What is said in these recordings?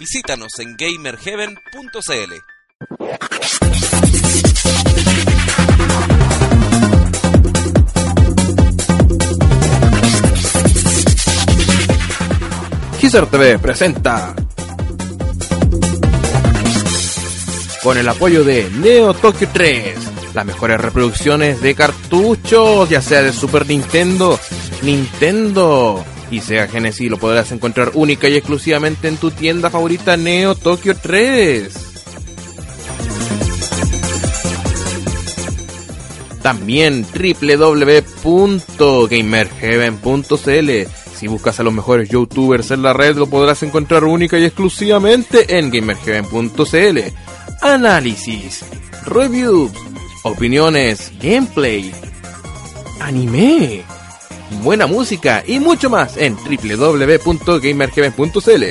Visítanos en gamerheaven.cl. Gizer TV presenta con el apoyo de Neo Tokyo 3 las mejores reproducciones de cartuchos, ya sea de Super Nintendo, Nintendo y Sega Genesis, lo podrás encontrar única y exclusivamente en tu tienda favorita Neo Tokyo 3. También www.gamerheaven.cl Si buscas a los mejores youtubers en la red, lo podrás encontrar única y exclusivamente en gamerheaven.cl. Análisis, reviews, opiniones, gameplay, anime, buena música y mucho más en www.gamerheaven.cl.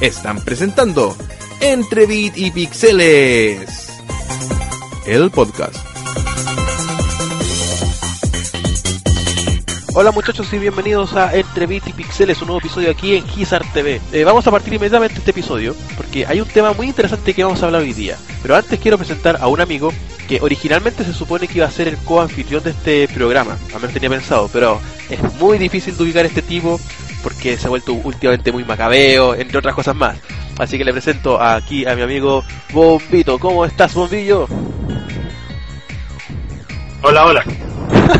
Están presentando Entre Beat y Pixeles, el podcast. Hola muchachos y bienvenidos a Entre Bit y Pixeles, un nuevo episodio aquí en Gizar TV. Eh, vamos a partir inmediatamente este episodio porque hay un tema muy interesante que vamos a hablar hoy día. Pero antes quiero presentar a un amigo que originalmente se supone que iba a ser el co-anfitrión de este programa, al menos tenía pensado, pero es muy difícil de ubicar a este tipo porque se ha vuelto últimamente muy macabeo, entre otras cosas más. Así que le presento aquí a mi amigo Bombito. ¿Cómo estás, Bombillo? Hola, hola.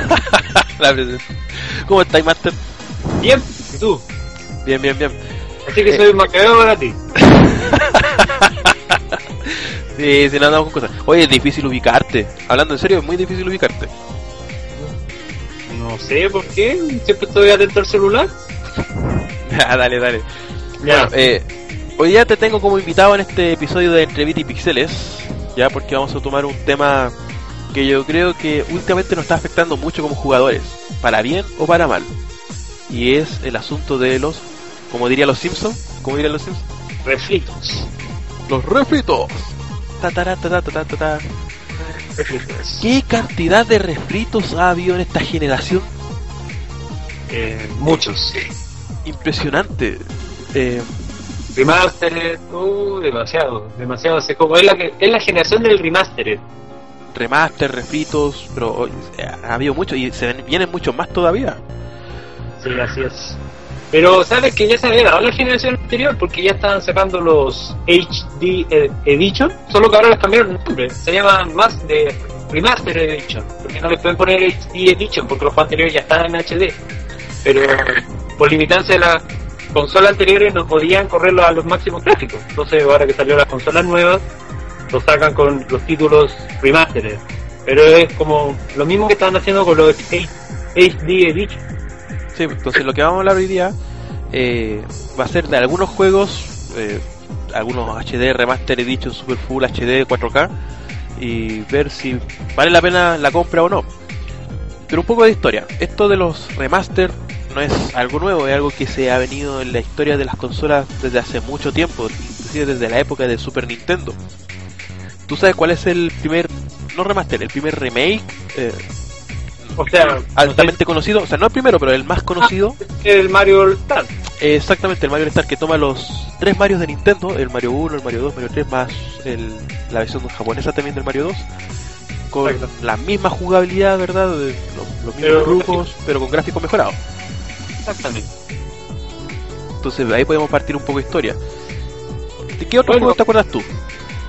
La. ¿Cómo estás, Master? Bien, ¿y tú? Bien, bien, bien. Así que soy un macabeo para ti. Sí, sí, no andamos con cosas. Oye, es difícil ubicarte. Hablando en serio, es muy difícil ubicarte. No sé por qué, siempre estoy atento al celular. Ah, dale, dale. Ya, Bueno, eh, hoy ya te tengo como invitado en este episodio de Entre Bit y Pixeles, ya porque vamos a tomar un tema que yo creo que últimamente nos está afectando mucho como jugadores, para bien o para mal. Y es el asunto de los, como dirían los Simpsons, como dirían los Simpsons, refritos. los refritos. Ta, ta, ta, ta, ta, ta, ta, ta. Refritos. ¿Qué cantidad de refritos ha habido en esta generación? Eh, muchos. Impresionante. Eh, Remastered, uh, demasiado, demasiado. Es como es la, es la generación del remastered. Remaster, refritos, pero ha habido mucho y se vienen muchos más todavía. Sí, así es. Pero sabes que ya se había dado la generación anterior porque ya estaban sacando los HD ed- Edition, solo que ahora les cambiaron el nombre. Se llaman más de Remaster Edition, porque no les pueden poner HD Edition porque los anteriores ya estaban en HD. Pero por limitancia de las consolas anteriores no podían correrlo a los máximos gráficos. Entonces ahora que salió las consolas nuevas, lo sacan con los títulos Remastered. Pero es como lo mismo que estaban haciendo con los HD Edition. Sí, entonces lo que vamos a hablar hoy día eh, va a ser de algunos juegos, eh, algunos HD, Remaster Edition, Super Full HD, 4K, y ver si vale la pena la compra o no. Pero un poco de historia. Esto de los remaster no es algo nuevo, es algo que se ha venido en la historia de las consolas desde hace mucho tiempo, inclusive desde la época de Super Nintendo. ¿Tú sabes cuál es el primer, no remaster, el primer remake eh, O sea, altamente conocido? O sea, no el primero, pero el más conocido. el Mario Star. Exactamente, el Mario Star que toma los tres Marios de Nintendo, el Mario 1, el Mario 2, Mario 3, más el- la versión japonesa también del Mario 2, con Exacto. la misma jugabilidad, ¿verdad? De los, los mismos Pero- grupos, pero con gráficos mejorados. Exactamente. Entonces ahí podemos partir un poco de historia. ¿De qué otro Bueno. juego te acuerdas tú?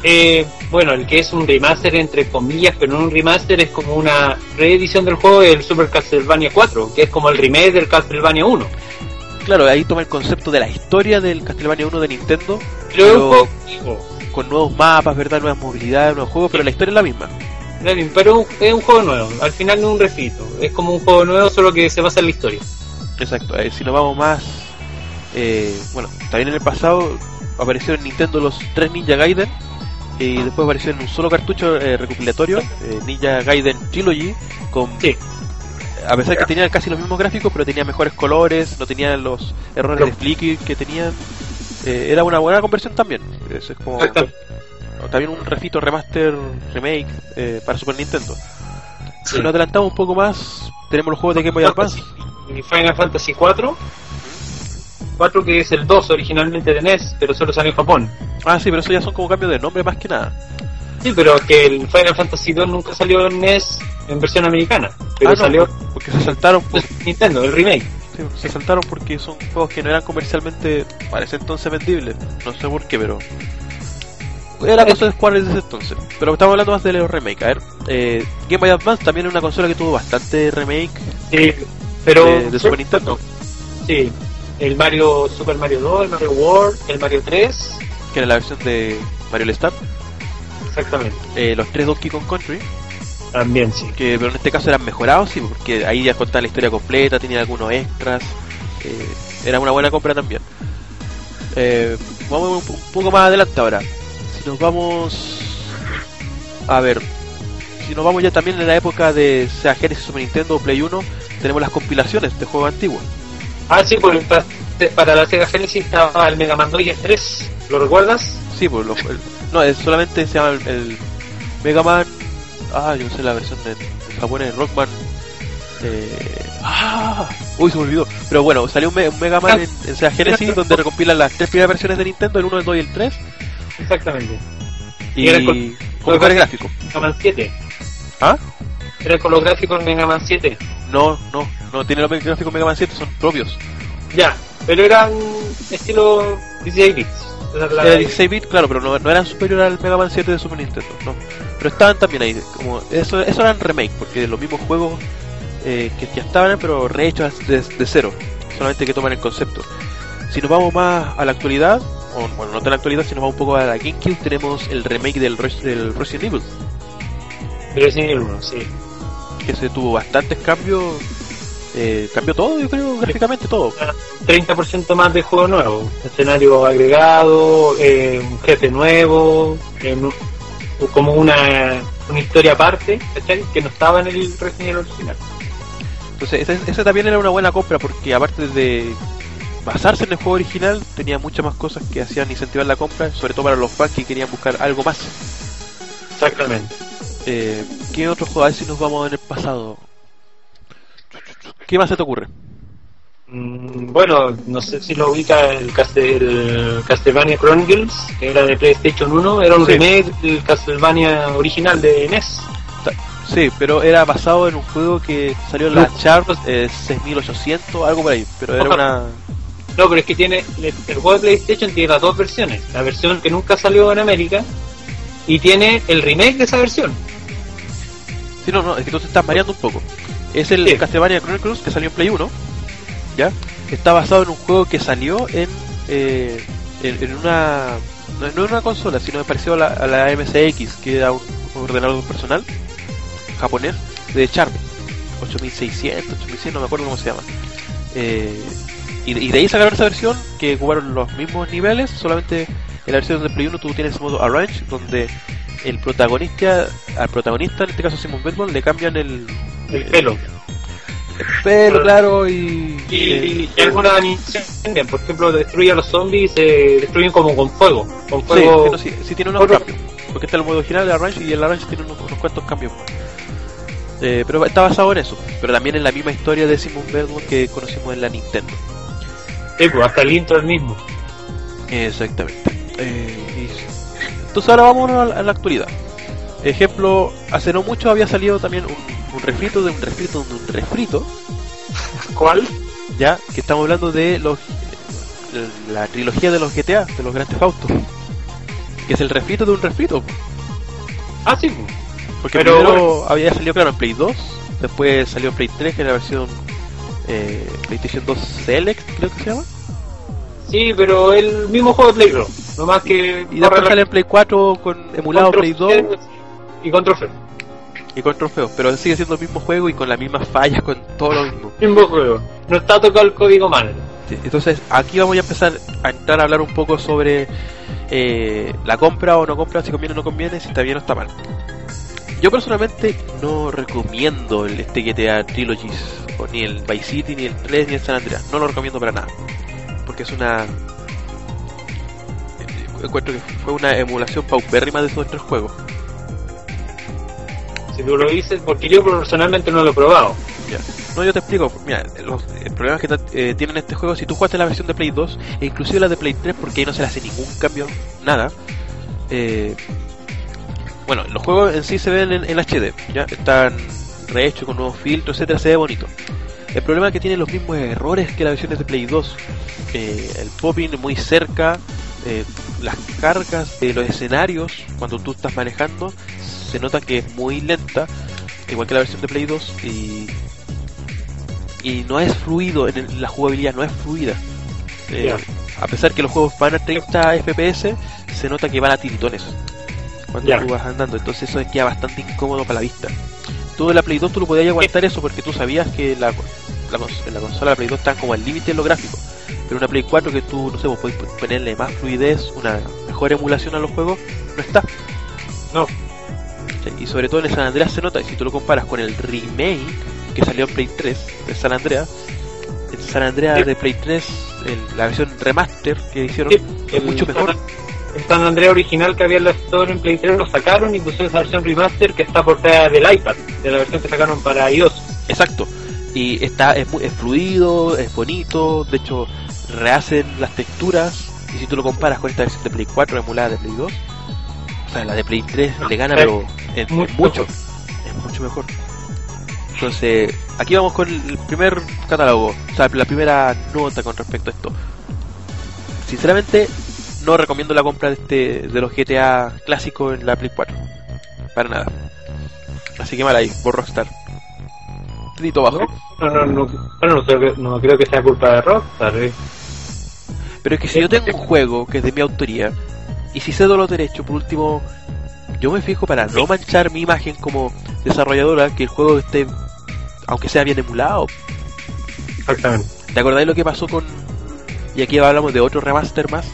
Eh, bueno, el que es un remaster entre comillas, pero no un remaster, es como una reedición del juego el Super Castlevania 4, que es como el remake del Castlevania 1. Claro, ahí toma el concepto de la historia del Castlevania 1 de Nintendo, Pero con nuevos mapas, ¿verdad? Nuevas movilidades, nuevos juegos, pero la historia es la misma. pero es un juego nuevo, al final no es un refrito, es como un juego nuevo, solo que se basa en la historia. Exacto, eh, si nos vamos más, eh, bueno, también en el pasado apareció en Nintendo los tres Ninja Gaiden y después apareció en un solo cartucho eh, recopilatorio, eh, Ninja Gaiden Trilogy, con Sí. a pesar que tenía casi los mismos gráficos, pero tenía mejores colores, no tenía los errores de flicker que tenían. Eh, era una buena conversión también. Eso es como también un refito, remaster, remake eh, para Super Nintendo. Sí. Si nos adelantamos un poco más, tenemos los juegos de Game Boy Advance. Y Final Fantasy 4. 4 que es el 2 originalmente de NES, pero solo salió en Japón. Ah, sí, pero eso ya son como cambios de nombre más que nada. Sí, pero que el Final Fantasy 2 nunca salió en NES en versión americana. Pero Ah, no, salió por- porque se saltaron, por- en Nintendo, el remake. sí, se saltaron porque son juegos que no eran comercialmente para ese entonces vendibles. No sé por qué, pero era cosa de Square desde ese entonces. Pero estamos hablando más de los remake. A ver, eh, Game Boy Advance también es una consola que tuvo bastante remake Sí, pero. de, de Super Nintendo, Sí, el Mario, Super Mario 2, el Mario World, el Mario 3. que era la versión de Mario All Star, Exactamente. eh, los tres Donkey Kong Country, También, sí. que pero en este caso eran mejorados, sí, porque ahí ya contaba la historia completa, tenía algunos extras, eh, era una buena compra también. Eh, vamos un, un poco más adelante ahora. Si nos vamos a ver, si nos vamos ya también en la época de sea Genesis, Super Nintendo Play 1, tenemos las compilaciones de juegos antiguos. Ah, sí, porque pa- para la Sega Genesis estaba el Mega Man 2 y el 3. ¿Lo recuerdas? Sí, pues lo- el- no, es solamente se llama el, el Mega Man. Ah, yo sé la versión en japonés, Rockman. Eh, ah, uy, se me olvidó. Pero bueno, salió un, Me- un Mega Man en, en Sega Genesis donde recompilan las tres primeras versiones de Nintendo, el 1, el 2 y el 3. Exactamente. Y, Y era con- con mejores gráficos. Mega Man 7. ¿Ah? Era con los gráficos Mega Man 7. No, no, no tiene los gráficos Mega Man 7, son propios. Ya, pero eran estilo 16 bits. Era 16 bit, claro, pero no, no eran superior al Mega Man 7 de Super Nintendo, no. Pero estaban también ahí, como eso, eso eran remake, porque los mismos juegos eh, que ya estaban, pero rehechos de, de cero, solamente que toman el concepto. Si nos vamos más a la actualidad, o bueno, no tan la actualidad, si nos vamos un poco a la GameCube, tenemos el remake del, del Resident Evil, el 1, sí. Que se tuvo bastantes cambios, eh, cambió todo, yo creo, gráficamente todo. 30% más de juego nuevo. Escenario agregado, eh, un jefe nuevo, eh, como una, una historia aparte, ¿cachai? Que no estaba en el Resident original. Entonces, ese también era una buena compra porque aparte de basarse en el juego original, tenía muchas más cosas que hacían incentivar la compra, sobre todo para los fans que querían buscar algo más. Exactamente. Eh, ¿Qué otro juego? A ver si nos vamos en el pasado. ¿Qué más se te ocurre? Mm, Bueno, no sé si lo ubica el, Castel- el Castlevania Chronicles, que era de PlayStation 1, era un Sí. remake del Castlevania original de NES. Sí, pero era basado en un juego que salió en la Sharp eh, 6800, algo por ahí, pero era una... No, pero es que tiene el, el juego de PlayStation tiene las dos versiones, la versión que nunca salió en América y tiene el remake de esa versión. Sí, no, no, es que tú te estás mareando un poco. Es el Sí. Castlevania Chronicles que salió en Play 1, ¿ya? Está basado en un juego que salió en, eh, en, en una... No, en una consola, sino parecido a la, a la MSX, que era un ordenador personal japonés de Sharp. 8600, 8100, no me acuerdo cómo se llama. Eh, y, y de ahí sacaron esa versión que jugaron los mismos niveles, solamente en la versión de Play 1 tú tienes modo Arrange, donde el protagonista, al protagonista, en este caso Simon Belmont, le cambian el, El pelo. el pelo, claro, y... Y, y algunas animaciones cambian, por ejemplo, destruye a los zombies, se destruyen como con fuego. Con fuego. sí, no, sí, sí tiene unos cambios. Porque está el modo original de Arrange y el Arrange tiene unos, unos cuantos cambios más. Eh, pero está basado en eso, pero también en la misma historia de Simon Belmont que conocimos en la Nintendo. Sí, pues, hasta el intro el mismo. Exactamente. Eh, y- Entonces ahora vamos a la, actualidad. Ejemplo, hace no mucho había salido también un, un refrito de un refrito de un refrito, ¿Cuál? ya que estamos hablando de los la trilogía de los GTA, de los Grand Theft Auto, que es el refrito de un refrito, Ah, sí, porque Pero primero había salido claro en Play 2, después salió Play 3 que era la versión eh, PlayStation 2 Select, creo que se llama, Sí, pero el mismo juego de Play 2. No más que. y después sale en Play 4 con emulado Play 2 Y con trofeo. y con trofeos, pero sigue siendo el mismo juego y con las mismas fallas, con todo lo mismo. Mismo juego. No está tocado el código mal. Sí, Entonces, aquí vamos a empezar a entrar a hablar un poco sobre eh, la compra o no compra, si conviene o no conviene, si está bien o está mal. Yo personalmente no recomiendo el este GTA Trilogies, o ni el Vice City, ni el 3, ni el San Andreas. No lo recomiendo para nada. Porque es una. Encuentro que fue una emulación paupérrima de esos tres juegos. Si tú lo dices, porque yo personalmente no lo he probado. No, yo te explico. Mira, los eh, problemas que eh, tienen este juego, si tú jugaste la versión de Play 2, e inclusive la de Play 3, porque ahí no se le hace ningún cambio, nada. eh, bueno, los juegos en sí se ven en, en HD, ya están rehechos con nuevos filtros, etcétera, se ve bonito. El problema es que tiene los mismos errores que las versiones de Play 2. Eh, el popping muy cerca, eh, las cargas de los escenarios cuando tú estás manejando se nota que es muy lenta, igual que la versión de Play 2 y y no es fluido en el- la jugabilidad, no es fluida. Eh. A pesar que los juegos van a 30 FPS, se nota que van a tiritones cuando Ya. tú vas andando, entonces eso queda bastante incómodo para la vista. Tú en la Play 2 tú lo podías aguantar eso porque tú sabías que la, la, consola de la Play 2 están como al límite en lo gráfico. Pero una Play 4 que tú, no sé, vos podés ponerle más fluidez, una mejor emulación a los juegos, no está. No. Sí, Y sobre todo en el San Andreas se nota, y si tú lo comparas con el remake que salió en Play 3 de San Andreas, el San Andreas Sí. de Play 3, el- la versión remaster que hicieron, Sí, es mucho mejor. El San Andreas original que había en la Store en Play 3 lo sacaron y pusieron esa versión remaster que está portada del iPad, de la versión que sacaron para iOS. Exacto. Y está es, muy, es fluido, es bonito, de hecho rehacen las texturas y si tú lo comparas con esta versión de Play 4 emulada de Play 2, o sea, la de Play 3 le gana es pero en mucho mucho, mejor. es mucho mejor. Entonces, aquí vamos con el primer catálogo, o sea, la primera nota con respecto a esto. Sinceramente, no recomiendo la compra de este de los GTA clásicos en la Play 4. Para nada. Así que mal ahí, por Rockstar. Bajo. No, no, no, no, creo que- no creo que sea culpa de Rockstar. eh. Pero es que si yo tengo un juego que es de mi autoría, y si cedo los derechos, por último, yo me fijo para no manchar mi imagen como desarrolladora, que el juego esté, aunque sea bien emulado. Exactamente. ¿Te acordáis lo que pasó con... Y aquí hablamos de otro remaster más,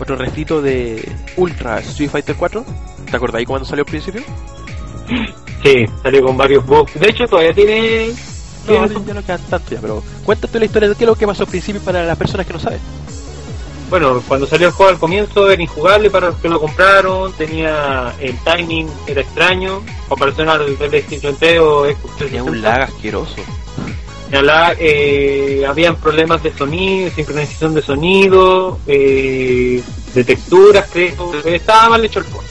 otro refrito de Ultra Street Fighter 4? ¿Te acordáis cuando salió al principio? Sí, salió con varios bugs. De hecho, todavía tiene. No, ya no quedan tanto ya, pero cuéntate la historia de qué es lo que pasó al principio para las personas que no saben. Bueno, cuando salió el juego al comienzo era injugable para los que lo compraron, tenía el timing, era extraño, comparación al PlayStation 3 o Xbox Tenía un 360. lag asqueroso. La- eh, habían problemas de sonido, sincronización de sonido, eh, de texturas, creo. Estaba mal hecho el juego.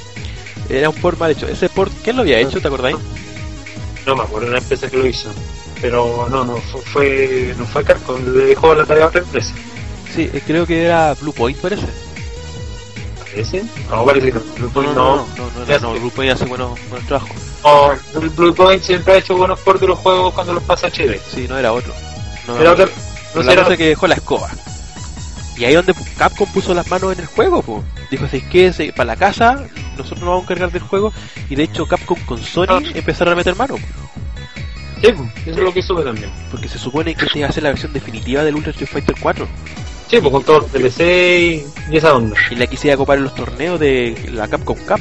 Era un port mal hecho. Ese port, ¿quién lo había hecho? ¿Te acordáis? No me acuerdo una empresa que lo hizo. Pero no, no fue, no fue Capcom, le dejó la tarea a otra empresa. Sí, eh, creo que era Blue Point, parece. ¿Parece? No, parece que no. Blue No, Point no, no. no, no, no, no, Blue Point hace buenos, buenos trabajos. No, Blue Point siempre ha hecho buenos ports de los juegos cuando los pasa HD. Sí, no era otro. No, Era otro- no, la será- cosa que dejó la escoba. Y ahí donde Capcom puso las manos en el juego, po. Dijo, ¿sabes qué? Se- Para la casa, nosotros nos vamos a encargar del juego. Y de hecho Capcom con Sony Ah. empezaron a meter mano. Sí, eso es lo que sube también. Porque se supone que iba a ser la versión definitiva del Ultra Street Fighter 4. Sí, pues con todo el DLC y, y esa onda. Y la quise copar en los torneos de la Capcom Cup.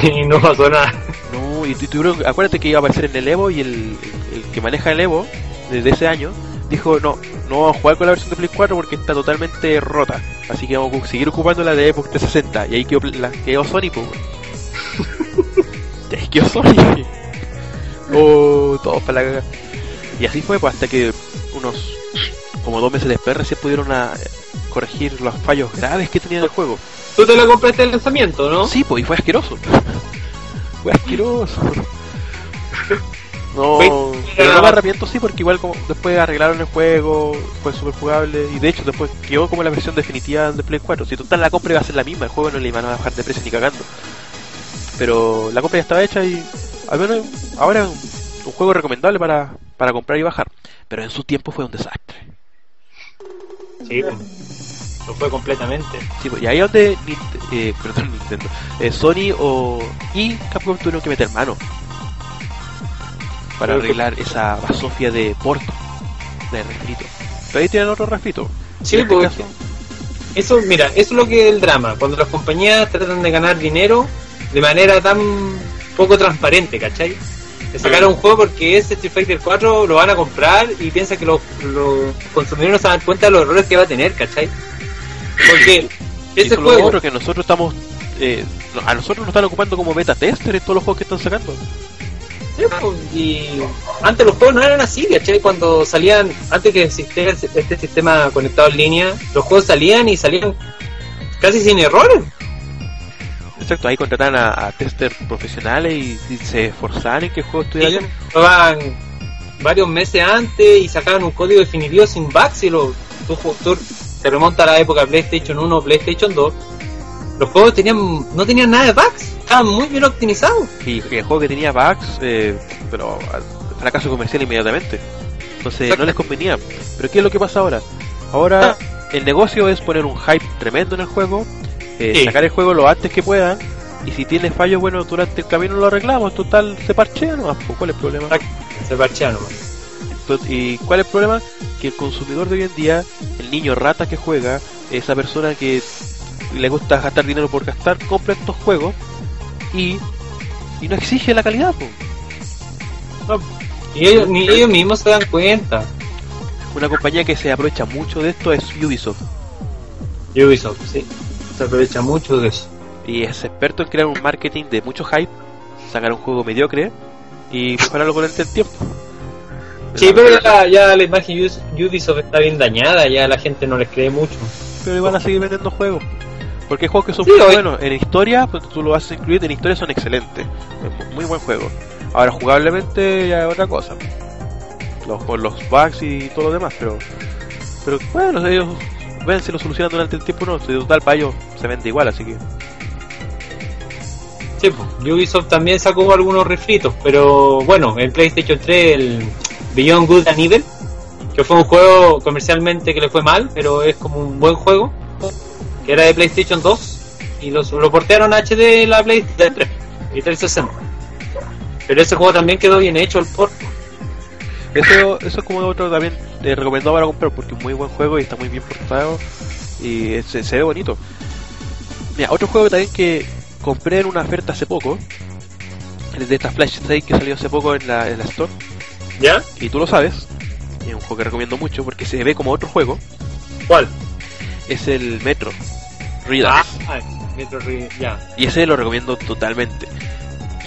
y no pasó nada. No, y tú- tú- acuérdate que iba a aparecer en el Evo y el, el que maneja el Evo desde ese año dijo no, no vamos a jugar con la versión de Play 4 porque está totalmente rota. Así que vamos a seguir ocupando la de Xbox 360. Y ahí quedó, la, quedó Sony, pues. ahí quedó Sony. Oh, todos para la caga. Y así fue, pues hasta que unos como dos meses después recién pudieron a, corregir los fallos graves que tenía el juego. Tú te la compraste el lanzamiento, ¿no? Sí, pues, y fue asqueroso. fue asqueroso. No, pero no me arrepiento, sí, porque igual como después arreglaron el juego, fue súper jugable, y de hecho después quedó como la versión definitiva de Play 4. Si total la compra iba a ser la misma, el juego no le iban a bajar de precio ni cagando. Pero la compra ya estaba hecha y al menos ahora es un juego recomendable para, para comprar y bajar. Pero en su tiempo fue un desastre. Sí, pues. Lo fue completamente. Sí, pues, y ahí es donde eh, perdón, Nintendo, eh, Sony o y Capcom tuvieron que meter mano. Para arreglar esa basofia de Porto, de refrito. Pero ahí tienen otro refrito. Sí, este caso, Eso, mira, eso es lo que es el drama. Cuando las compañías tratan de ganar dinero de manera tan poco transparente, ¿cachai? De sacar un juego porque ese Street Fighter 4 lo van a comprar y piensan que los, los consumidores no se dan cuenta de los errores que va a tener, ¿cachai? Porque ese lo juego... otro que nosotros estamos. eh, a nosotros nos están ocupando como beta tester en todos los juegos que están sacando. Sí, pues, Y antes los juegos no eran así, ¿cachai? Cuando salían, antes que existiera este sistema conectado en línea, los juegos salían y salían casi sin errores. Exacto, ahí contrataban a, a testers profesionales y, y se esforzaban en que el juego estuviera bien. probaban varios meses antes y sacaban un código definitivo sin bugs y lo, tú, tú te remonta a la época PlayStation 1, PlayStation 2. Los juegos tenían no tenían nada de bugs, estaban muy bien optimizados. Y el juego que tenía bugs, eh, pero fracaso comercial inmediatamente. Entonces no les convenía. Pero ¿qué es lo que pasa ahora? Ahora el negocio es poner un hype tremendo en el juego, eh, Sí. sacar el juego lo antes que puedan. Y si tiene fallos, bueno, durante el camino lo arreglamos. Total, se parchea nomás. ¿Cuál es el problema? Se parchean nomás. ¿Y cuál es el problema? Que el consumidor de hoy en día, el niño rata que juega, esa persona que le gusta gastar dinero por gastar, compra estos juegos y, y no exige la calidad. Y ellos, ni ellos mismos se dan cuenta. Una compañía que se aprovecha mucho de esto es Ubisoft Ubisoft, sí. Se aprovecha mucho de eso. y es experto en crear un marketing de mucho hype, sacar un juego mediocre y mejorarlo con el tiempo. Sí, pero ya, ya la imagen Ubisoft está bien dañada, ya la gente no les cree mucho. pero van a seguir vendiendo juegos. Porque hay juegos que son Sí, muy hoy- buenos. En historia, pues tú lo vas a incluir, en historia son excelentes. Es mu- muy buen juego. Ahora, jugablemente ya es otra cosa. Los, con los bugs y todo lo demás, pero. Pero bueno, ellos ven si lo solucionan durante el tiempo o no. Si total para ellos se vende igual, así que. Sí, pues, Ubisoft también sacó algunos refritos, pero bueno, en PlayStation 3 el Beyond Good and Evil, que fue un juego comercialmente que le fue mal, pero es como un buen juego, que era de PlayStation 2, y los, lo portearon a HD la PlayStation 3 y 360. Pero ese juego también quedó bien hecho el port. Eso, eso es como otro también eh, recomendado para comprar porque es muy buen juego y está muy bien portado y se, se ve bonito. Mira, otro juego también que compré en una oferta hace poco, de esta Flash State que salió hace poco en la, en la Store, ¿Ya? y tú lo sabes, es un juego que recomiendo mucho porque se ve como otro juego, ¿Cuál? es el Metro Redux. Ah, Metro Re- ya. Y ese lo recomiendo totalmente.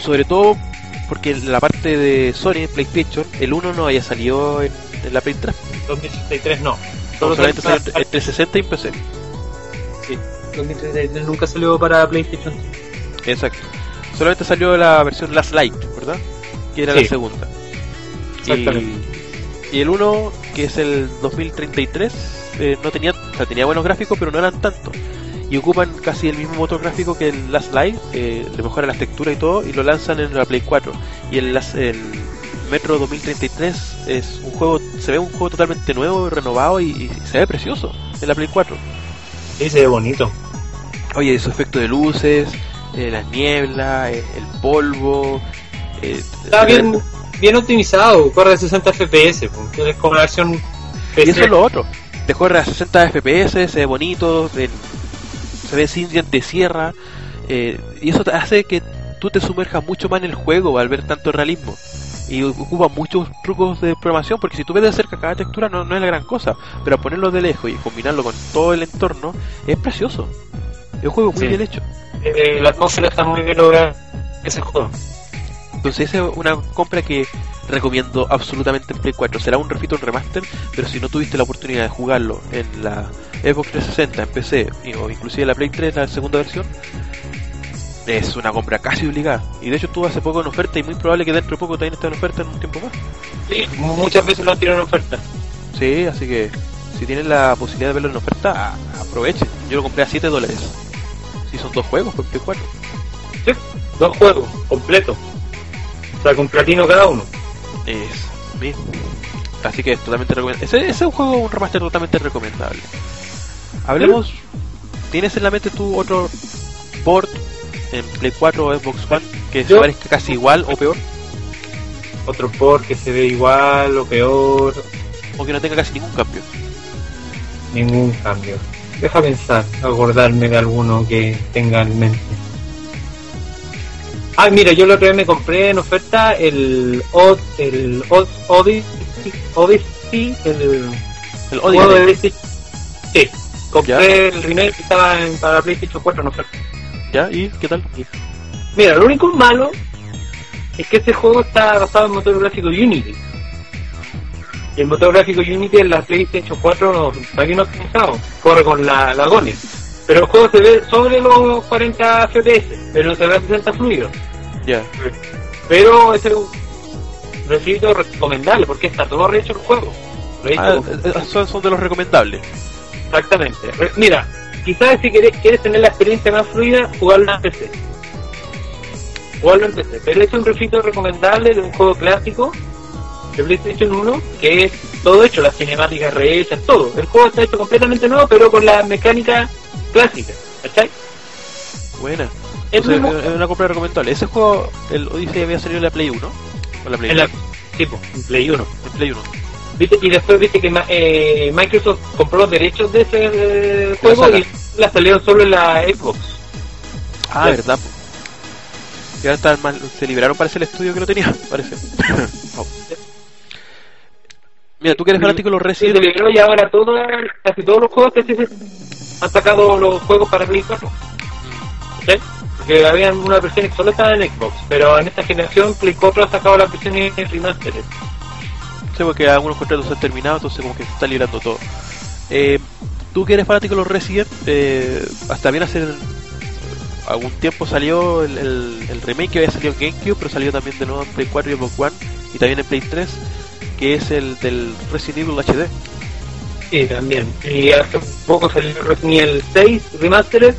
Sobre todo porque en la parte de Sony en PlayStation, el 1 no haya salido en, en la Play 3. 2033 no. No, solamente salió salió para- en 360 y en PC. sí, 2033 nunca salió para PlayStation. Exacto. Solamente salió la versión Last Light, ¿verdad? Que era Sí. la segunda. Exactamente. Y, y el 1, que es el 2033, eh, no tenía, o sea, tenía buenos gráficos, pero no eran tanto. Y ocupan casi el mismo motor gráfico que el Last Light, eh, le mejoran las texturas y todo, y lo lanzan en la Play 4. Y el, Last- el Metro 2033 es un juego, se ve un juego totalmente nuevo, renovado y, y se ve precioso en la Play 4. Sí, se ve bonito. Oye, esos efectos de luces, eh, las nieblas, eh, el polvo. eh, Está bien, bien optimizado, corre a 60 FPS, porque es como la versión Y PC. eso es lo otro. Te corre a 60 FPS, se ve bonito, en- se ve sin dientes de sierra. eh, y eso te hace que tú te sumerjas mucho más en el juego al ver tanto realismo. Y ocupa muchos trucos de programación, porque si tú ves de cerca cada textura no, no es la gran cosa. Pero ponerlo de lejos y combinarlo con todo el entorno, es precioso. Es un juego muy Sí. bien hecho. Eh, la atmósfera está muy bien lograda. Ese juego. Entonces esa es una compra que recomiendo absolutamente en Play 4. Será un refito, un remaster, pero si no tuviste la oportunidad de jugarlo en la Xbox 360, en PC o inclusive en la Play 3, la segunda versión, es una compra casi obligada. Y de hecho estuvo hace poco en oferta y muy probable que dentro de poco también esté en oferta en un tiempo más. Sí, muchas veces lo tirado en oferta. Sí, así que si tienen la posibilidad de verlo en oferta, aprovechen. Yo lo compré a 7 dólares. Si son dos juegos, Play 4. Sí, dos juegos completos. O sea, con platino cada uno. Es mismo. Así que es totalmente recomendable. Ese, es un juego, un remaster totalmente recomendable. Hablemos. ¿Tienes en la mente tú otro port en Play 4 o Xbox One que se parezca casi igual o peor? otro port que se ve igual o peor, O que no tenga casi ningún cambio. ningún cambio. Deja pensar, acordarme de alguno que tenga en mente. Ah, mira, yo la otra vez me compré en oferta el Od, el Od, Odyssey, Odyssey, el El juego de Odyssey. PlayStation. Sí, compré el remake que estaba en, para PlayStation 4 en oferta. ¿Ya? ¿Y qué tal? Mira, lo único malo es que este juego está basado en motor gráfico Unity. Y el motor gráfico Unity en la PlayStation 4 no está bien optimizado, corre con la, la Gone. Pero el juego se ve sobre los 40 FPS, pero se ve a 60 fluido. Ya. Pero es un requisito recomendable porque está todo rehecho el juego. Ah, con- eh, son, son de los recomendables. Exactamente. Mira, quizás si quieres, quieres tener la experiencia más fluida, jugarlo en PC. Jugarlo en PC. Pero es un refrito recomendable de un juego clásico de PlayStation 1 que es todo hecho, las cinemáticas rehechas, todo. El juego está hecho completamente nuevo, pero con la mecánica clásica. ¿Cachai? Buena. Es Entonces, muy es una compra recomendable. Ese juego, el Odyssey había salido en la Play 1. O la Play En la, 1. tipo, en Play 1. En Play 1. ¿Viste? Y después viste que eh, Microsoft compró los derechos de ese eh, juego y la salieron solo en la Xbox. Ah, verdad. Y ahora mal, se liberaron parece el estudio que lo tenía, parece. Oh. Mira, tú que eres fanático de los Sí, Resident se liberó y ahora todo, casi todos los juegos que se han sacado los juegos para Play 4. ¿Sí? Porque había una versión que estaba en Xbox, pero en esta generación Play 4 ha sacado las versiones remastered. sé porque algunos contratos se han terminado, entonces como que se está librando todo. Eh, tú que eres fanático de los Resident, eh, hasta bien hace algún tiempo salió el, el- el remake que había salido en GameCube, pero salió también de nuevo en Play 4 y Xbox One, y también en Play 3, que es el del Resident Evil HD. Sí, también. Y hace poco salió Resident Evil 6 remastered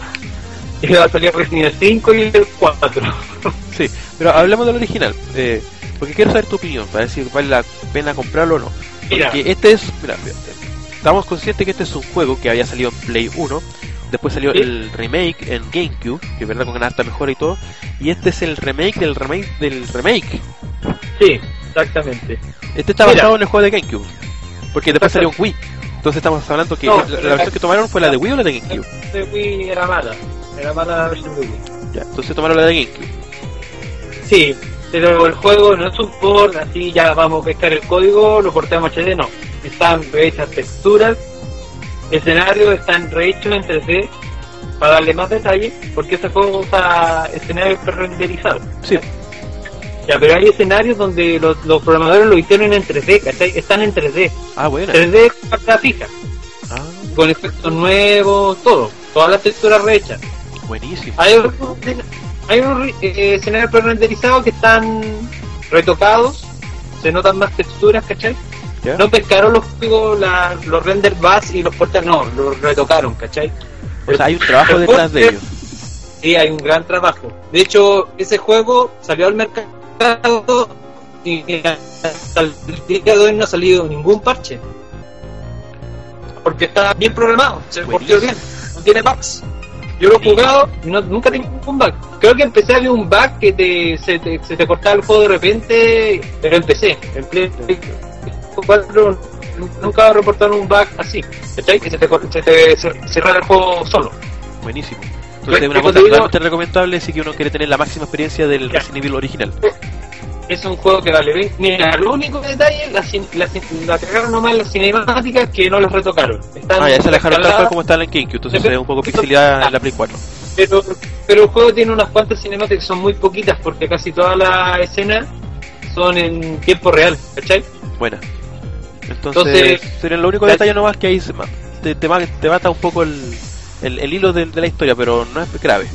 y va a salir Resident Evil 5 y el 4. Sí, pero hablemos del original, eh, porque quiero saber tu opinión, para si vale la pena comprarlo o no. Mira, Porque este es, mira, estamos conscientes que este es un juego que había salido en Play 1, después salió Sí. el remake en GameCube, que es verdad con harta mejora y todo, y este es el remake del remake del remake. sí, exactamente. Este está Mira. basado en el juego de GameCube, porque después salió en Wii. Entonces estamos hablando que No, la, pero la la- versión que tomaron fue la de Wii o la de GameCube. De Wii era mala, era mala la versión de Wii. Ya, entonces tomaron la de GameCube. Sí, pero el juego no es un port, así ya vamos a pescar el código, lo portamos HD, no. Están rehechas texturas, escenarios están rehechos en 3D para darle más detalle, porque ese juego usa escenarios pre-renderizados. Sí, Ya, pero hay escenarios donde los, los programadores lo hicieron en 3D, ¿cachai? Están en 3D. ah, buena. 3D para fija, Ah, con efectos nuevos, todo. Todas las texturas rehechas. Buenísimo. Hay unos, hay unos eh, escenarios pre-renderizados que están retocados, se notan más texturas, ¿cachai? ¿Ya? No pescaron los la- los render bus y los portales, no, los retocaron, ¿cachai? O sea, hay un trabajo detrás de porter- ello. Sí, hay un gran trabajo. De hecho, ese juego salió al mercado y hasta el día de hoy no ha salido ningún parche. Porque está bien programado, se portió bien, no tiene bugs. Yo lo he jugado y no, nunca tengo ningún bug. Creo que empecé a ver un bug que te, se, te, se te cortaba el juego de repente, pero empecé. En Play 4 nunca reportaron un bug así, ¿cachai? Que se te, se te cer- cerrara el juego solo. Buenísimo. Entonces Pues, es una cosa totalmente recomendable si que uno quiere tener la máxima experiencia del. Resident Evil original. Es un juego que vale bien. Mira, lo único detalle, la, la, la cagaron nomás las cinemáticas que no las retocaron. Están Ah, ya se la dejaron tal cual como está en GameCube, entonces se ve un poco pixelada en la Play 4. pero, pero el juego tiene unas cuantas cinemáticas que son muy poquitas porque casi todas las escenas son en tiempo real, ¿cachai? Buena. Entonces, Entonces, sería lo único la- detalle nomás que ahí se te, te, ma- te mata un poco el, el, el hilo de, de la historia, pero no es grave.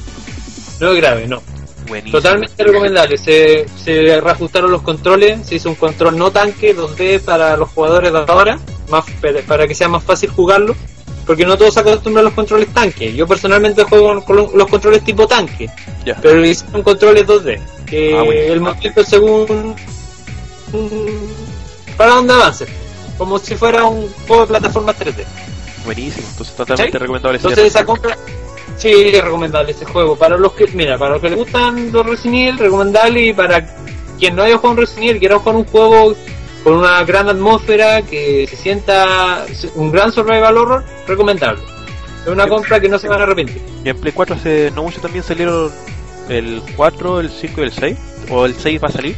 No es grave, no. Buenísimo. Totalmente recomendable. Se, se reajustaron los controles, se hizo un control no tanque 2D para los jugadores de ahora, más para que sea más fácil jugarlo, porque no todos se acostumbran a los controles tanque. Yo personalmente juego con los controles tipo tanque, Ya. pero hicieron controles 2D, que Ah, el movimiento según para donde avance, como si fuera un juego de plataforma 3D. Buenísimo. Entonces, totalmente ¿Sí? recomendable. Entonces esa compra sí es recomendable ese juego. Para los que, mira, para los que les gustan los Resident Evil, recomendable y para quien no haya jugado un Resident Evil, quiera jugar un juego con una gran atmósfera, que se sienta un gran survival horror, recomendable. Es una compra que no se van a arrepentir. Y en Play 4 hace no mucho también salieron el 4, el 5 y el 6. O el 6 va a salir.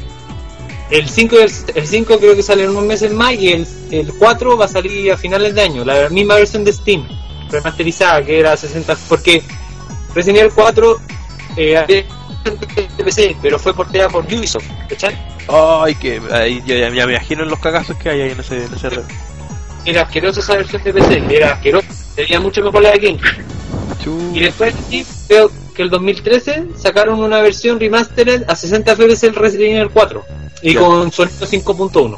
El 5, y el, el 5 creo que sale en unos meses más y el, el 4 va a salir a finales de año. La misma versión de Steam, remasterizada, que era 60... Porque Resident Evil 4 eh, PC, pero fue porteada por Ubisoft, ¿cachai? Ay, que ahí ya, ya- ya me imagino los cagazos que hay ahí en ese, en ese re- Era asquerosa esa versión de PC, era asquerosa. Sería mucho mejor la de. Chu. Y después sí, veo que el 2013 sacaron una versión remastered a 60 FPS el Resident Evil 4 y con sonido 5.1.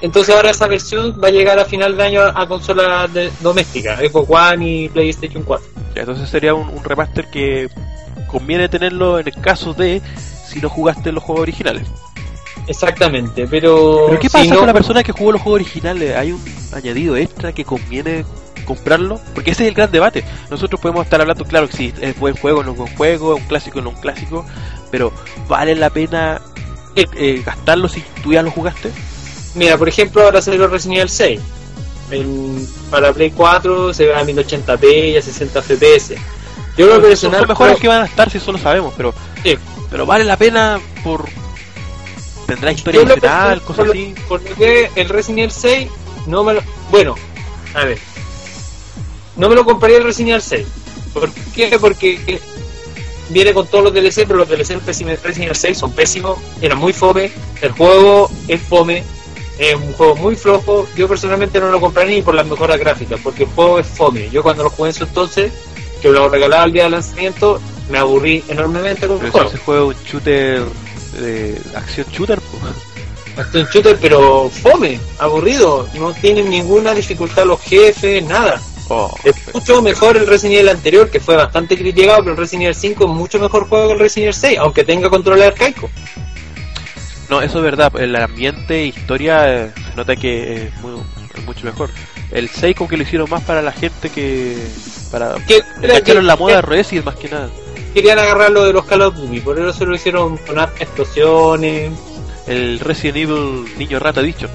Entonces ahora esa versión va a llegar a final de año a, a consolas de- domésticas, Xbox One y PlayStation 4. Ya, entonces sería un, un remaster que conviene tenerlo en el caso de si no jugaste los juegos originales. Exactamente, pero... Pero ¿qué si pasa no- con la persona que jugó los juegos originales? ¿Hay un añadido extra que conviene comprarlo? Porque ese es el gran debate. Nosotros podemos estar hablando, claro que sí, es buen juego, no es buen juego, es un clásico, no es un clásico, pero ¿vale la pena eh, eh, gastarlo si tú ya lo jugaste? Mira, por ejemplo, ahora salió Resident Evil 6. En- para Play 4 se ve a 1080p y a 60 FPS. Yo creo personal... son mejores que van a estar si eso lo sabemos, pero Sí. pero vale la pena por... ¿Tendrá historia que- cosas por así? Por lo que el Resident Evil 6 no me lo... Bueno, a ver. No me lo compraría el Resident Evil 6. ¿Por qué? Porque viene con todos los DLC, pero los DLC del Resident Evil 6 son pésimos, eran muy fome, el juego es fome, es un juego muy flojo. Yo personalmente no lo compraría ni por las mejoras gráficas, porque el juego es fome. Yo cuando lo jugué en su entonces, que lo regalaba el día del lanzamiento, me aburrí enormemente con el juego. ese juego es un shooter... de acción shooter, un shooter, pero fome, aburrido. No tienen ninguna dificultad los jefes, nada. Oh, Es mucho mejor el Resident Evil anterior, que fue bastante criticado, pero el Resident Evil 5 es mucho mejor juego que el Resident Evil 6, aunque tenga control arcaico. No, eso es verdad. El ambiente, historia, eh, se nota que es, muy- es mucho mejor. El 6 como que lo hicieron más para la gente que... Para... Que- Engancharon la moda más que nada. Querían agarrar lo de los Call of Duty, por eso se lo hicieron con explosiones. El Resident Evil niño rata dicho.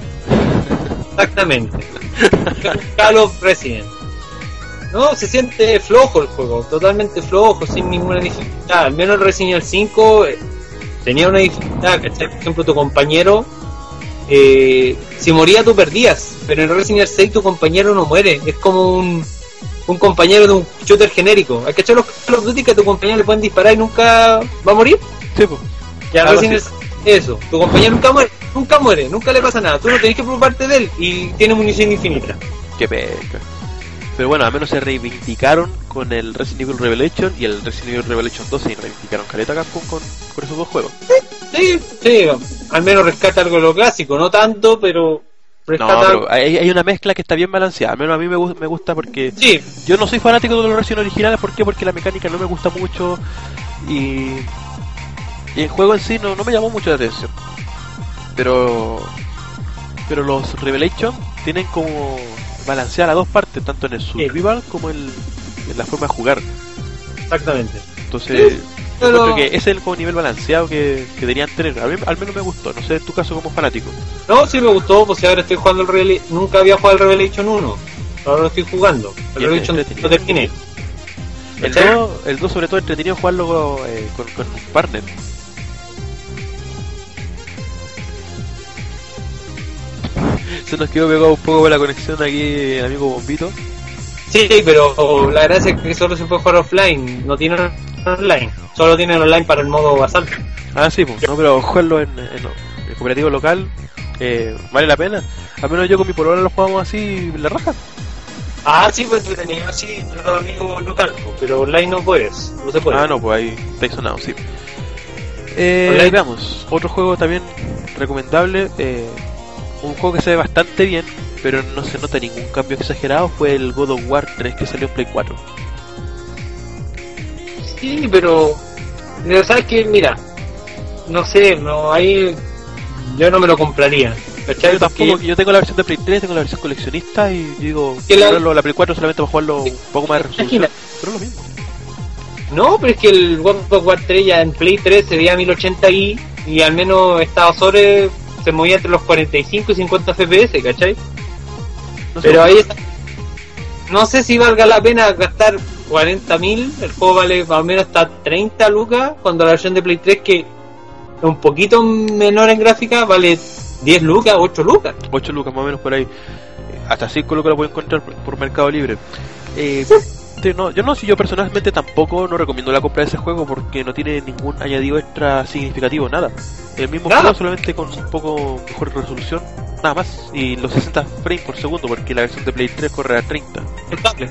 Exactamente. Call of Resident. No, se siente flojo el juego, totalmente flojo, sin ninguna dificultad. Al menos el Resident Evil 5 eh, tenía una dificultad, ¿cachai? Por ejemplo, tu compañero, eh, si moría tú perdías, pero en Resident Evil 6 tu compañero no muere, es como un, un compañero de un shooter genérico. Hay que echar los Call of Duty que a tu compañero le pueden disparar y nunca va a morir. Sí, po. Ya Resident Evil eso, tu compañero nunca muere, nunca muere, nunca le pasa nada, tú no tenés que preocuparte de él y tiene munición infinita. Qué peca. Pero bueno, al menos se reivindicaron con el Resident Evil Revelation y el Resident Evil Revelation 2 se reivindicaron caleta Capcom con, con esos dos juegos. Sí, sí, al menos rescata algo de lo clásico, no tanto, pero No, rescata pero hay, hay una mezcla que está bien balanceada. Al menos a mí me, me gusta porque Sí, yo no soy fanático de los versiones originales. ¿Por qué? Porque la mecánica no me gusta mucho y, y el juego en sí no, no me llamó mucho la atención. Pero pero los Revelation tienen como balancear las dos partes, tanto en el survival como en, en la forma de jugar. exactamente. Entonces, Sí, yo creo que ese es el como nivel balanceado que, que deberían tener. A mí al menos me gustó. No sé en tu caso como fanático. No, sí me gustó, pues si ahora estoy jugando el Revela- nunca había jugado el Revelation 1, ahora lo estoy jugando. El Revelation lo terminé. El ¿Cachai? 2, el 2 sobre todo entretenido jugarlo eh, con, con un partner. Se nos quedó pegado un poco con la conexión aquí el amigo Bombito. Sí, pero la gracia es que solo se puede jugar offline, no tiene online, solo tiene online para el modo asalto. Ah, sí, pues, no, pero jugarlo en, en, el cooperativo local eh, vale la pena. Al menos yo con mi polola lo jugamos así, la raja. Ah, sí, pues entretenido así, los amigos local, pero online no puedes, no se puede. Ah, no, pues ahí estáis sonados, sí. Eh, Online. veamos, otro juego también recomendable, eh, un juego que se ve bastante bien, pero no se nota ningún cambio exagerado, fue el God of War 3 que salió en Play 4. Sí, pero, sabes que, mira, no sé, no ahí yo no me lo compraría. ¿Cachai? Yo tampoco, Porque- yo tengo la versión de Play 3, tengo la versión coleccionista y digo, la- la Play 4 solamente para jugarlo un poco más de resolución, Imagina. pero es lo mismo. No, pero es que el God of War 3 ya en Play 3 se veía a 1080i y al menos estaba sobre se movía entre los 45 y 50 FPS, ¿cachai? No sé, Pero ahí está. No sé si valga la pena gastar 40.000, el juego vale más o menos hasta 30 lucas, cuando la versión de Play 3 que es un poquito menor en gráfica vale 10 lucas, 8 lucas. 8 lucas más o menos por ahí. Eh, Hasta 5 lucas lo puedo encontrar por, por Mercado Libre. Eh, sí, no, yo no, si yo personalmente tampoco no recomiendo la compra de ese juego porque no tiene ningún añadido extra significativo, nada. El mismo Nada. juego solamente con un poco mejor resolución, nada más. Y los 60 frames por segundo porque la versión de Play 3 corre a 30. Estable.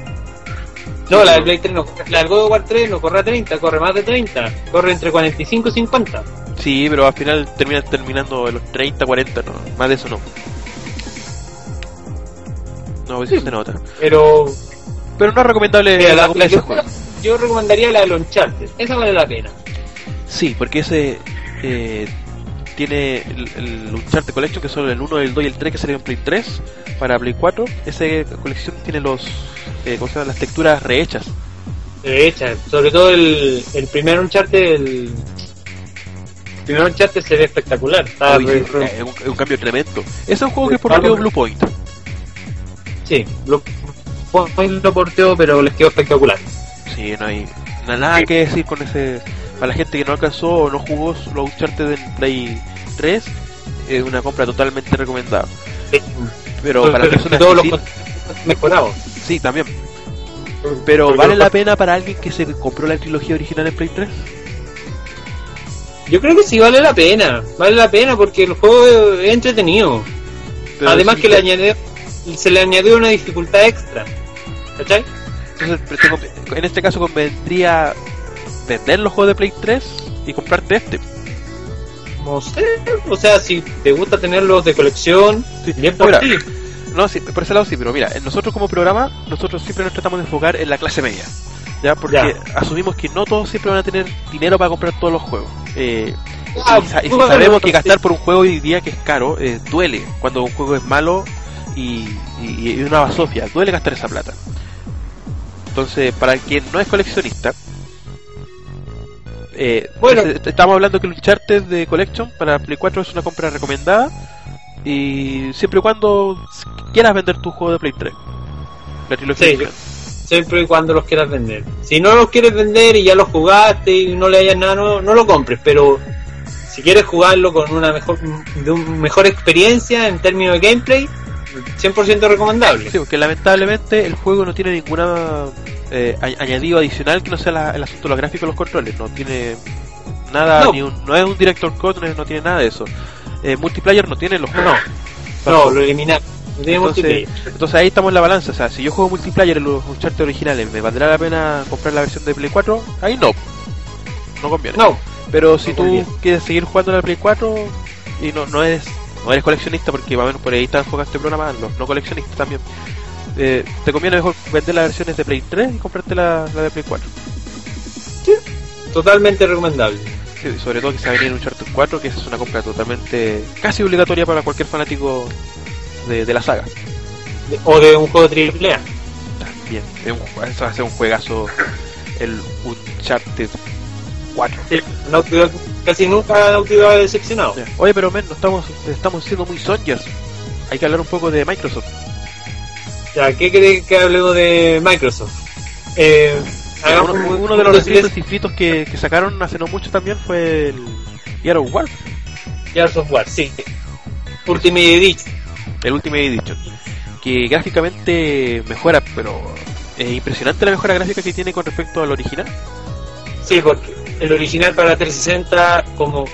No, la de Play 3 no, la del God of War 3 no corre a 30, corre más de 30, corre entre 45 y 50. Sí, pero al final termina terminando los 30, 40, no, más de eso no. No, eso se nota. Pero Pero no es recomendable mira, la la- juego. yo recomendaría la de los Uncharted, esa vale la pena. Sí, porque ese eh, tiene el, el Uncharted Collection, que son el 1, el 2 y el 3 que salieron en Play 3 para Play 4. Esa colección tiene los eh, ¿cómo se llama? las texturas rehechas. De hecho, sobre todo el, el primer Uncharted, el primer Uncharted se ve espectacular. Está re- es, un, es un cambio tremendo. Ese es un juego que es por Algo- Blue Point. sí, lo, Point lo porteó, pero les quedó espectacular. Sí, no hay na- nada que decir con ese. Para la gente que no alcanzó o no jugó los Uncharted en Play 3, es una compra totalmente recomendada. Sí. Pero para Pero personas todos que los sí, mejorados. sí, también. Pero Porque ¿vale la pena para alguien que se compró la trilogía original en Play 3? Yo creo que sí vale la pena, vale la pena porque el juego es entretenido. Pero Además sí, que le añadió, se le añadió una dificultad extra. ¿Cachai? entonces, te en este caso convendría vender los juegos de Play 3 y comprarte este. No sé, o sea, si te gusta tenerlos de colección, Sí. bien por ti. No, sí, por ese lado sí, pero mira, nosotros como programa, nosotros siempre nos tratamos de enfocar en la clase media. ¿Ya? Porque Ya. asumimos que no todos siempre van a tener dinero para comprar todos los juegos. Eh, Ah, y, sa- y si sabemos que gastar por un juego hoy día que es caro, eh, duele cuando un juego es malo y, y, y una basofia, duele gastar esa plata. Entonces, para quien no es coleccionista, eh, Bueno. estamos hablando que el Uncharted de Collection para Play 4 es una compra recomendada y siempre y cuando quieras vender tu juego de Play 3. La trilogía Sí, siempre y cuando los quieras vender. Si no los quieres vender y ya los jugaste y no le hayas nada, no, no lo compres, pero si quieres jugarlo con una mejor de un mejor experiencia en términos de gameplay, 100% recomendable. Sí, porque lamentablemente el juego no tiene ninguna eh, añadido adicional que no sea la- el asunto de los gráficos y los controles. No tiene nada, No. ni un- no es un director code, no, es- no tiene nada de eso. Eh, multiplayer no tiene los No, no, lo eliminar. Entonces, entonces ahí estamos en la balanza. O sea, si yo juego multiplayer en los Uncharted originales, ¿me valdrá la pena comprar la versión de Play 4? Ahí no. No conviene. No, Pero si No tú conviene. quieres seguir jugando en la Play 4 y no, no eres no eres coleccionista, porque más o menos por ahí está enfocado este programa, los no coleccionistas también, eh, te conviene mejor vender las versiones de Play 3 y comprarte la, la de Play 4. totalmente recomendable. Sí, sobre todo que se va a venir un Uncharted 4, que es una compra totalmente casi obligatoria para cualquier fanático de, de la saga. De- O de un juego triple A. También, un, ju- eso va a ser un juegazo, el Uncharted 4. Sí, Naughty Dog casi nunca Naughty Dog ha decepcionado. Oye, pero men, no estamos, estamos siendo muy sonjas. Hay que hablar un poco de Microsoft. Ya, ¿qué cree que hablemos de Microsoft? Eh, hagamos Uno, un- uno de los recientes infritos que, que sacaron hace no mucho también fue el Gear of War, Gears of War, sí. Ultimate Edition. el Ultimate Edition, que gráficamente mejora, pero es impresionante la mejora gráfica que tiene con respecto al original. Sí, porque el original para 360, como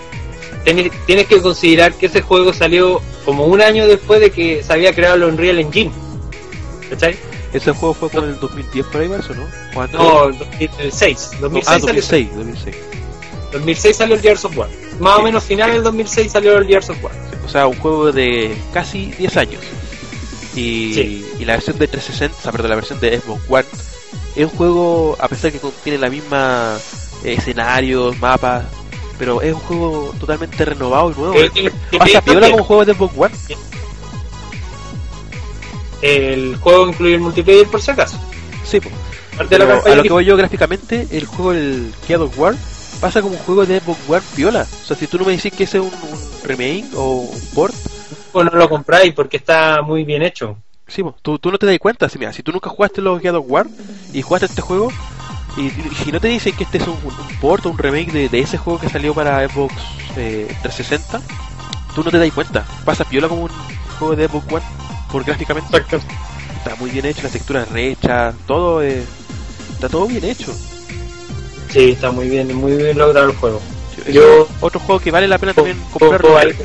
tienes que considerar que ese juego salió como un año después de que se había creado el Unreal Engine. ¿Cachai? Ese juego fue por el 2010 por ahí, ¿eso no? ¿O antes? No, 2006. 2006, ah, salió, 2006, 2006. 2006 salió el Gears of War. Más o menos final del 2006 salió el Gears of War. O sea, un juego de casi 10 años. Y, Sí. y la versión de 360, o sea, perdón, la versión de Xbox One es un juego, a pesar que contiene la misma escenarios, mapas, pero es un juego totalmente renovado y nuevo. Eh, tiene- tiene Pasa piola como juego de Xbox One. El juego incluye el multiplayer por si acaso. Sí, la Pero a lo que voy yo gráficamente, el juego el of War pasa como un juego de Xbox War viola. O sea, si tú no me decís que ese es un, un remake o un port, pues no lo compráis porque está muy bien hecho. sí, po, tú, tú no te das cuenta. Si, mira, si tú nunca jugaste los of War y jugaste este juego, y, si no te dicen que este es un, port o un remake de, de ese juego que salió para Xbox eh, 360, tú no te das cuenta. Pasa piola como un juego de Xbox One por gráficamente. Exacto. Está muy bien hecho, la textura es rehecha, todo eh, está todo bien hecho. Sí, está muy bien, muy bien logrado el juego. Yo- otro juego que vale la pena también comprarlo. vale.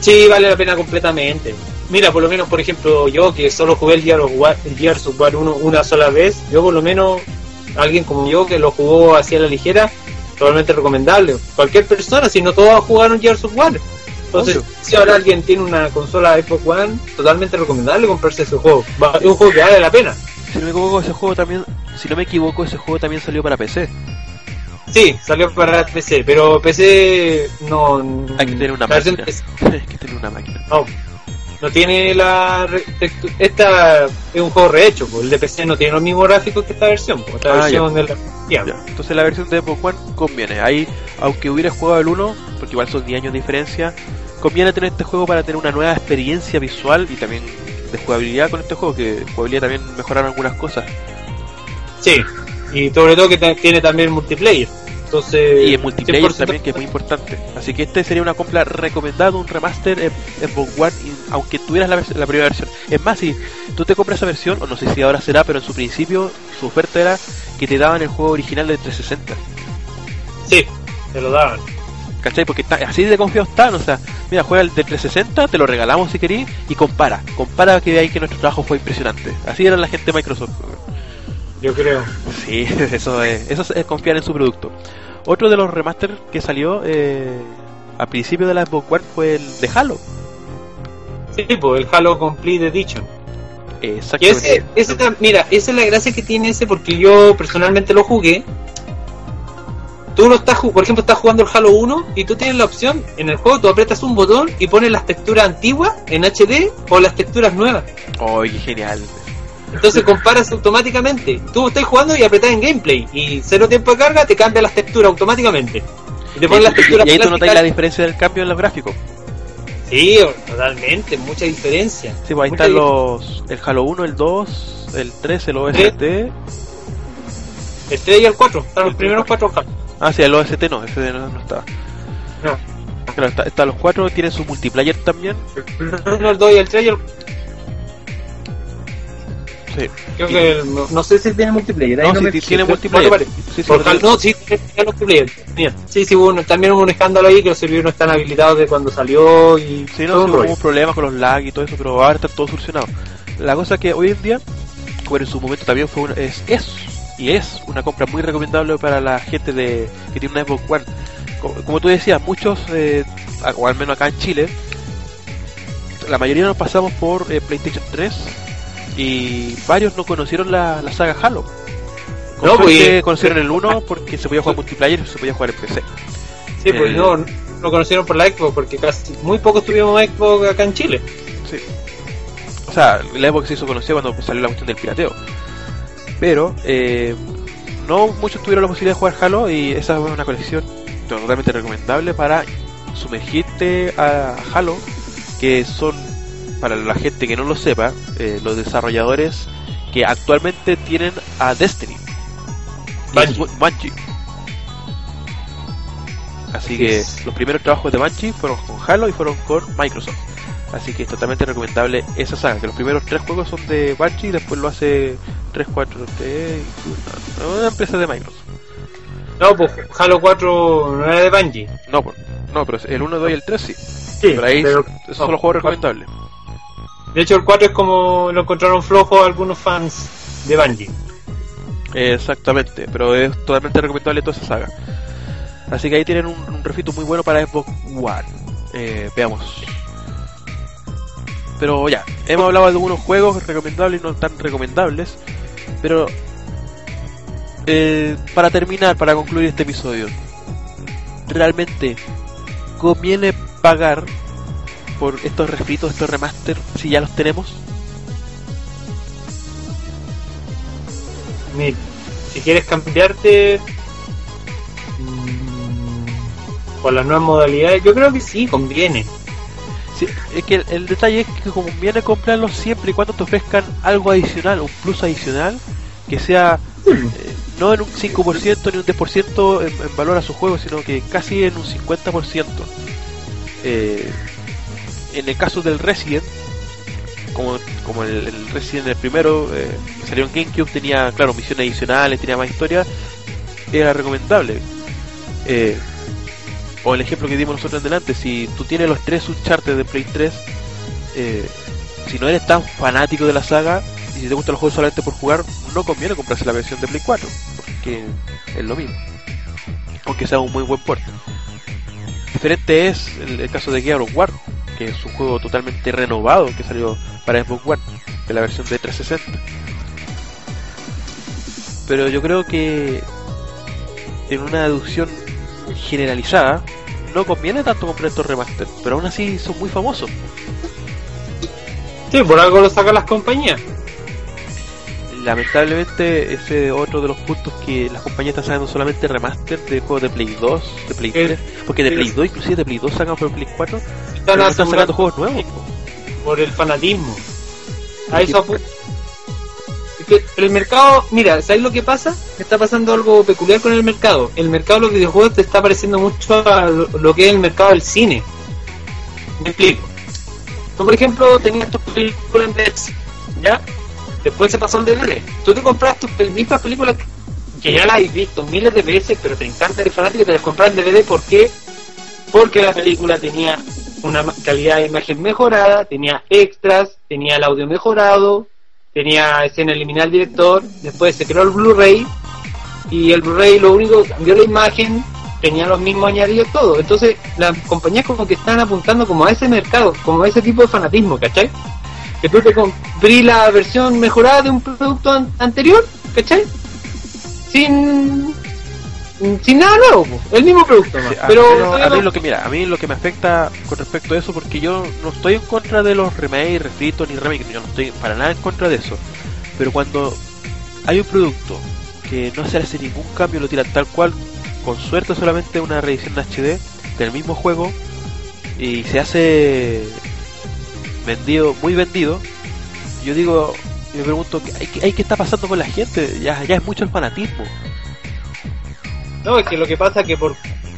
Sí, vale la pena completamente. Mira, por lo menos, por ejemplo, yo que solo jugué el Gears of War, el Gears of War 1 una sola vez, yo por lo menos, alguien como yo que lo jugó así a la ligera, totalmente recomendable. Cualquier persona, si no todos jugaron Gears of War. Entonces, Obvio. si ahora alguien tiene una consola Xbox One, totalmente recomendable comprarse ese juego. Es un juego que vale la pena. Si no me equivoco, ese juego también, si no me equivoco, ese juego también salió para PC. Sí, salió para PC, pero PC no... Hay que tener una máquina. PC Hay que tener una máquina. No, no tiene la. Esta es un juego rehecho, pues, el de PC no tiene los mismos gráficos que esta versión. pues, Esta Ah, versión de la. ya. Ya, Entonces la versión de Xbox One conviene. Ahí, aunque hubiera jugado el 1, porque igual son 10 años de diferencia, conviene tener este juego para tener una nueva experiencia visual y también de jugabilidad con este juego, que jugabilidad también mejoraron algunas cosas. Sí, y sobre todo que tiene también multiplayer. Entonces. Y el multiplayer 100% también, que es muy importante. Así que este sería una compra recomendada, un remaster en Xbox One, aunque tuvieras la, la primera versión. Es más, si tú te compras esa versión, o no sé si ahora será, pero en su principio su oferta era que te daban el juego original de 360. Sí, te lo daban. ¿Cachai? Porque está, así de confiados están, o sea, mira, juega el de 360, te lo regalamos si querís, y compara, compara que veáis que nuestro trabajo fue impresionante. Así era la gente de Microsoft. Yo creo. Sí, eso es, eso es confiar en su producto. Otro de los remaster que salió eh, a principio de la Xbox One fue el de Halo. Sí, pues el Halo Complete Edition. Exactamente. ese, ese mira, esa es la gracia que tiene ese porque yo personalmente lo jugué. Tú lo estás, por ejemplo, estás jugando el Halo 1 y tú tienes la opción en el juego, tú apretas un botón y pones las texturas antiguas en HD o las texturas nuevas. ¡Oh, qué genial! Entonces comparas automáticamente. Tú estás jugando y apretás en gameplay y cero tiempo de carga te cambia las texturas automáticamente. Y te pones las texturas y ahí tú plásticas. la diferencia del cambio en los gráficos. Sí, totalmente, mucha diferencia. Sí, pues ahí Mucha están los. El Halo 1, el 2, el 3, el OST. El 3 y el 4, están los primeros cuatro Halo. Ah, sí, el OST no, ese no, no está. No. Claro, está, está los cuatro, tienen su multiplayer también. El 1, el 2 y el 3 y el Sí. Creo que el- no, sé si tiene multiplayer. ahí No, me fijé, tiene multiplayer. no. Sí, sí, Por pero- Halo- no, sí, tiene multiplayer. Mira, sí, sí, hubo también hubo un escándalo ahí que los servidores no están habilitados de cuando salió y Sí, todo no, sí, hubo rollo. un problema con los lag y todo eso, pero ahora está todo solucionado. La cosa que hoy en día, bueno, en su momento también fue una, es, es y es una compra muy recomendable para la gente de que tiene una Xbox One. Como, como tú decías, muchos, eh, o al menos acá en Chile, la mayoría nos pasamos por eh, PlayStation 3 y varios no conocieron la, la saga Halo. Con No, pues, conocieron el 1 porque se podía jugar multiplayer y se podía jugar en PC. Sí, pues el- no, no conocieron por la Xbox porque casi muy pocos tuvimos Xbox acá en Chile. Sí. O sea, la Xbox se hizo conocida cuando salió la cuestión del pirateo. Pero eh, no muchos tuvieron la posibilidad de jugar Halo y esa es una colección totalmente recomendable para sumergirte a Halo, que son, para la gente que no lo sepa, eh, los desarrolladores que actualmente tienen a Destiny. Bungie. Así que los primeros trabajos de Bungie fueron con Halo y fueron con Microsoft. Así que es totalmente recomendable esa saga. Que los primeros tres juegos son de Bungie y después lo hace 3, 4, 3, una empresa de Microsoft. No, pues Halo 4 no era de Bungie. No, pues, no, pero el 1, 2 y el 3 sí. Sí, Pero ahí pero- esos son los juegos recomendables. De hecho, el 4 es como lo encontraron flojo algunos fans de Bungie. Exactamente, pero es totalmente recomendable toda esa saga. Así que ahí tienen un, un refrito muy bueno para Xbox One. Eh, veamos. Pero ya, hemos hablado de algunos juegos recomendables y no tan recomendables. Pero eh, para terminar, para concluir este episodio, ¿realmente conviene pagar por estos refritos, estos remaster, si ya los tenemos? mira, si quieres cambiarte mm, por las nuevas modalidades, yo creo que sí, conviene. Sí, es que el, el detalle es que conviene comprarlo siempre y cuando te ofrezcan algo adicional, un plus adicional, que sea eh, no en un 5% ni un 10% en, en valor a su juego, sino que casi en un 50%. Eh, en el caso del Resident, como, como el, el Resident el primero, eh, salió en GameCube, tenía, claro, misiones adicionales, tenía más historia, era recomendable. Eh, o el ejemplo que dimos nosotros en delante, si tú tienes los tres Uncharted de Play 3, eh, si no eres tan fanático de la saga y si te gustan los juegos solamente por jugar, no conviene comprarse la versión de Play 4, porque es lo mismo. Aunque sea un muy buen puerto. Diferente es el, el caso de Gear of War, que es un juego totalmente renovado que salió para Xbox One, de la versión de 360. Pero yo creo que en una deducción generalizada no conviene tanto comprar estos remaster, pero aún así son muy famosos. Sí, por algo lo sacan las compañías. Lamentablemente ese es otro de los puntos que las compañías están sacando solamente remaster de juegos de Play 2, de Play Eh, 3, porque de Play 2 inclusive de Play 2 sacan por Play 4, Están están sacando juegos nuevos. po. por el fanatismo. A eso apu- Es que el mercado, mira, ¿sabes lo que pasa? Está pasando algo peculiar con el mercado. El mercado de los videojuegos te está pareciendo mucho a lo, que es el mercado del cine. Me explico. Tú, por ejemplo, tenías tus películas en VHS, ¿ya? Después se pasó al DVD. Tú te compras tus mismas películas que ya las has visto miles de veces, pero te encanta, eres fanático y te las compras en DVD. ¿Por qué? Porque la película tenía una calidad de imagen mejorada, tenía extras, tenía el audio mejorado, tenía escena eliminar al director, después se creó el Blu-ray y el Blu-ray lo único que cambió la imagen, tenía los mismos añadidos todo. Entonces las compañías como que están apuntando como a ese mercado, como a ese tipo de fanatismo, ¿cachai? Que tú te compré la versión mejorada de un producto an- anterior, ¿cachai? Sin sin nada nuevo, el mismo producto. Sí, a- pero, pero a mí lo que mira, a mí lo que me afecta con respecto a eso, porque yo no estoy en contra de los remakes, refritos ni remakes, yo no estoy para nada en contra de eso. Pero cuando hay un producto que no se hace ningún cambio, lo tiran tal cual, con suerte solamente una reedición HD del mismo juego y se hace vendido, muy vendido, yo digo, me pregunto, ¿qué, qué- qué está pasando con la gente? Ya, ya es mucho el fanatismo. No, es que lo que pasa que por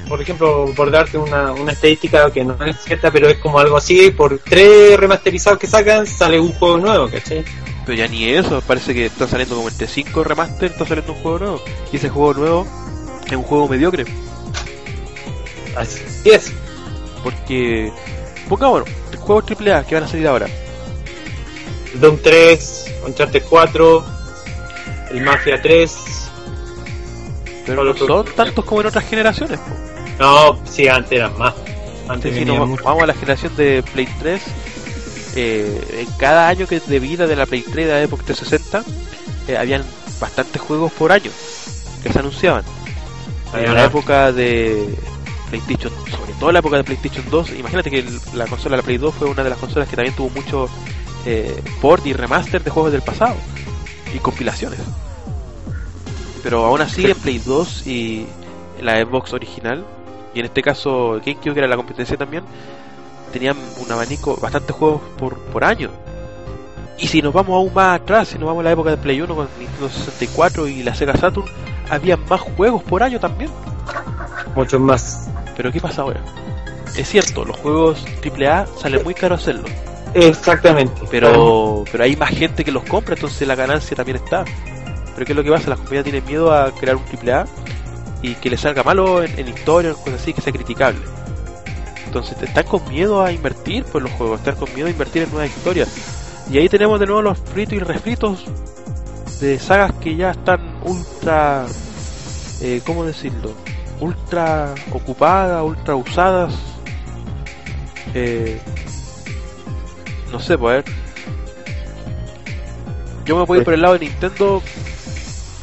por ejemplo, por darte una, una estadística que no es cierta, pero es como algo así, por tres remasterizados que sacan sale un juego nuevo, ¿cachai? Pero ya ni eso, parece que está saliendo como entre 5 remaster, está saliendo un juego nuevo. Y ese juego nuevo es un juego mediocre. Así es. Porque, pongámonos, juegos AAA que van a salir ahora. Doom 3, Uncharted 4, el Mafia 3. Pero no son tantos como en otras generaciones. po. No, sí, antes eran más. Antes Si nos vamos a la generación de Play 3, eh, en cada año que de vida de la Play 3 de la época 360, eh, habían bastantes juegos por año que se anunciaban. En la época de PlayStation, sobre todo en la época de PlayStation 2, imagínate que el- la consola, la Play 2 fue una de las consolas que también tuvo mucho eh, port y remaster de juegos del pasado y compilaciones. Pero aún así en Play 2 y la Xbox original, y en este caso GameCube que era la competencia también, tenían un abanico, bastantes juegos por, por año. Y si nos vamos aún más atrás, si nos vamos a la época de Play 1 con Nintendo 64 y la Sega Saturn, había más juegos por año también. Muchos más. Pero ¿qué pasa ahora? Es cierto, los juegos AAA salen muy caro hacerlo, Exactamente. pero pero hay más gente que los compra, entonces la ganancia también está. Pero ¿qué es lo que pasa? Las compañías tienen miedo a crear un AAA y que le salga malo en, en historia, cosas así, que sea criticable. Entonces están con miedo a invertir por los juegos, están con miedo a invertir en nuevas historias. Y ahí tenemos de nuevo los fritos y refritos de sagas que ya están ultra, eh, ¿cómo decirlo? Ultra ocupadas, ultra usadas. Eh, no sé, pues a. Yo me voy a por el lado de Nintendo.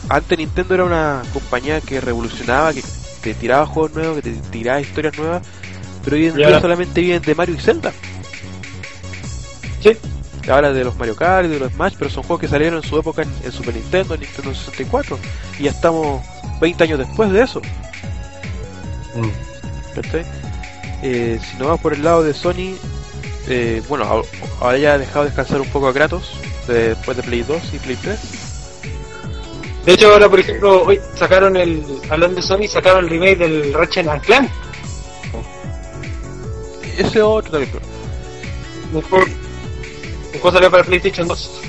Antes Nintendo era una compañía que revolucionaba, que te tiraba juegos nuevos, que te tiraba historias nuevas. Pero hoy en día ahora- solamente viven de Mario y Zelda. Sí. habla de los Mario Kart y de los Smash, pero son juegos que salieron en su época en, en Super Nintendo, en Nintendo 64, y ya estamos 20 años después de eso. Mm. Eh, si nos vamos por el lado de Sony, eh, bueno, ahora- ahora ya ha dejado descansar un poco a Kratos de- después de Play 2 y Play 3. De hecho, ahora, por ejemplo, hoy sacaron el. Hablando de Sony, sacaron el remake del Ratchet and Clank. Ese otro también, pero, Un juego, un juego salió para PlayStation 2.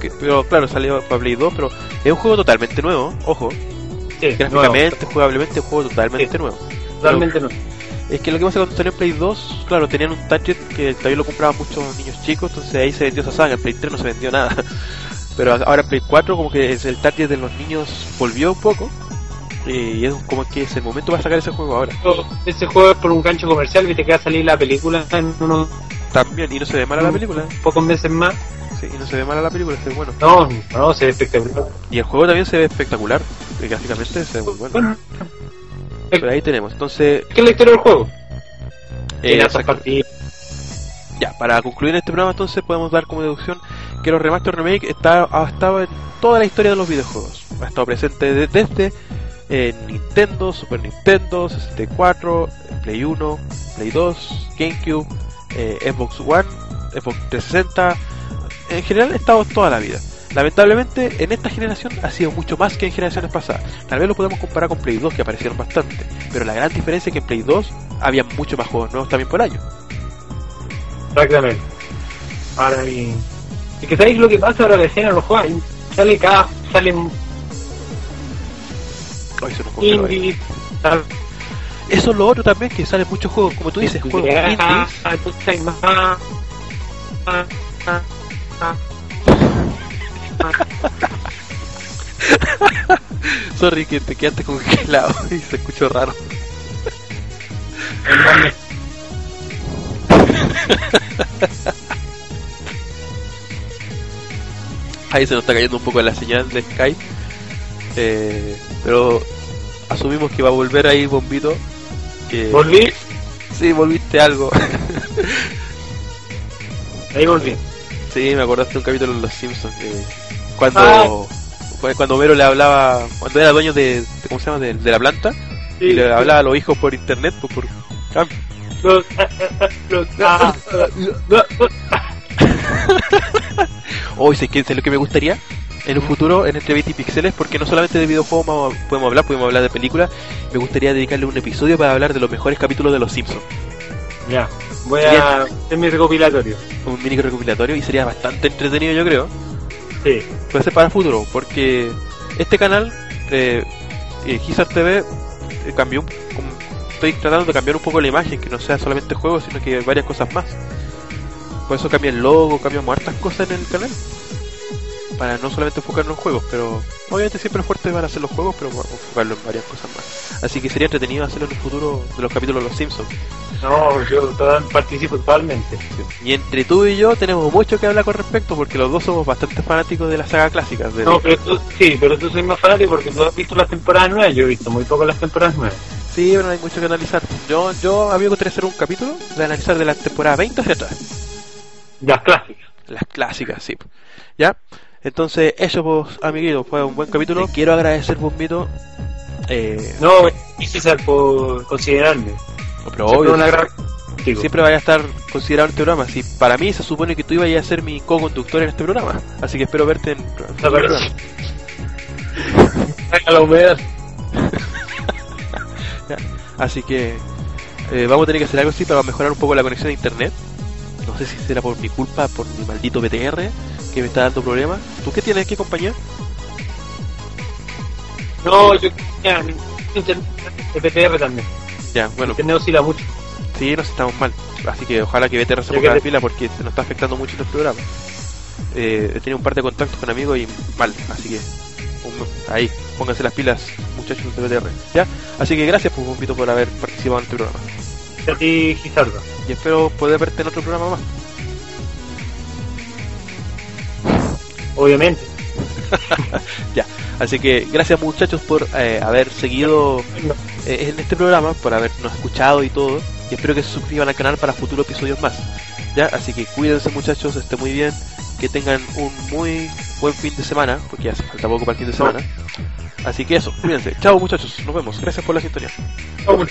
que- pero claro, salió para Play 2, pero es un juego totalmente nuevo, ojo. Sí, Gráficamente, jugablemente, es un juego totalmente Sí. nuevo. nuevo, totalmente no. Es que lo que pasa cuando salió en Play 2, claro, tenían un target que también lo compraban muchos niños chicos, entonces ahí se vendió esa saga, en Play 3 no se vendió nada. Pero ahora Play 4 como que es el target de los niños volvió un poco, y es como que es el momento para sacar ese juego ahora. Ese juego es por un gancho comercial, que va a salir la película en unos También, y no se ve mala la película, pocos meses más. sí, y no se ve mala la película, se ve bueno. No, no, se ve espectacular. Y el juego también se ve espectacular, y gráficamente se ve muy bueno. Bueno, Pero ahí tenemos, entonces, ¿qué es la historia del juego? eh, Ya, para concluir este programa entonces podemos dar como deducción que los remaster remake está, ha estado en toda la historia de los videojuegos. Ha estado presente de- desde eh, Nintendo, Super Nintendo, 64, Play 1, Play 2, GameCube, eh, Xbox One, Xbox 360. En general ha estado toda la vida. Lamentablemente en esta generación ha sido mucho más que en generaciones pasadas. Tal vez lo podemos comparar con Play 2 que aparecieron bastante. Pero la gran diferencia es que en Play 2 había mucho más juegos nuevos también por año. Exactamente. Ahora y. Es que sabéis lo que pasa ahora recién en los juegos. Sale cada. Salen sale- Eso es lo otro también, que salen muchos juegos, como tú dices, juegos indies. entonces hay más. Sorry que te quedaste congelado y se escuchó raro. Ahí se nos está cayendo un poco la señal de Skype. Eh, pero asumimos que va a volver ahí Bombito. Que... Volví. Sí, volviste algo. Ahí volví. sí, me acordaste de un capítulo de Los Simpsons. que cuando, Ah. cuando Homero le hablaba, cuando era dueño de, de- ¿cómo se llama? De, de la planta. y le hablaba a los hijos por internet, pues por... ah, Los- los- Hoy sé que es lo que me gustaría en un futuro en Entre 20 Pixeles, porque no solamente de videojuegos podemos hablar, podemos hablar de películas. Me gustaría dedicarle un episodio para hablar de los mejores capítulos de Los Simpsons. Ya. Voy a hacer mi recopilatorio. Un mini recopilatorio y sería bastante entretenido, yo creo. Sí. Puede ser para el futuro, porque este canal, eh, eh, Gizar TV, eh, cambió. un- estoy tratando de cambiar un poco la imagen, que no sea solamente juegos, sino que varias cosas más. Por eso cambia el logo, cambiamos hartas cosas en el canal. Para no solamente enfocarnos en juegos, pero obviamente siempre es fuerte van a ser los juegos, pero vamos a enfocarlo en varias cosas más. Así que sería entretenido hacerlo en el futuro de los capítulos de los Simpsons. No, yo participo totalmente. Y entre tú y yo tenemos mucho que hablar con respecto, porque los dos somos bastante fanáticos de la saga clásica. De No, pero tú, sí, pero tú soy más fanático porque tú has visto las temporadas nuevas. Yo he visto muy poco las temporadas nuevas. Sí, pero no hay mucho que analizar. Yo, yo a mí me gustaría hacer un capítulo de analizar de la temporada 20 hacia atrás. Las clásicas. Las clásicas, sí. ¿Ya? Entonces, eso, pues, amiguitos, fue un buen capítulo. Quiero agradecer, Bombito. Eh, No, César, por considerarme. pero Siempre obvio, una gran... siempre vaya a estar considerado en este programa. Si para mí se supone que tú ibas a ser mi co-conductor en este programa. Así que espero verte en. en No, pero- programa. La humedad. Así que eh, vamos a tener que hacer algo así para mejorar un poco la conexión a internet. No sé si será por mi culpa, por mi maldito BTR que me está dando problemas. ¿Tú qué tienes? ¿Qué compañía? No, yo ya, internet de PTR también. Ya, bueno, Internet oscila mucho. sí, nos estamos mal. Así que ojalá que BTR se ponga que la pila porque se nos está afectando mucho en el programa. Eh, he tenido un par de contactos con amigos y mal, así que un- ahí, pónganse las pilas, muchachos de BTR. ¿Ya? Así que gracias, pues, Bombito, por haber participado en este programa. A ti, Gizardo. Y espero poder verte en otro programa más. Obviamente. Así que gracias muchachos por eh, haber seguido eh, en este programa, por habernos escuchado y todo. Y espero que se suscriban al canal para futuros episodios más. ¿Ya? Así que cuídense muchachos, estén muy bien que tengan un muy buen fin de semana, porque ya hace falta poco para el fin de semana. Así que eso, cuídense. Chao muchachos, nos vemos. Gracias por la sintonía. Chao.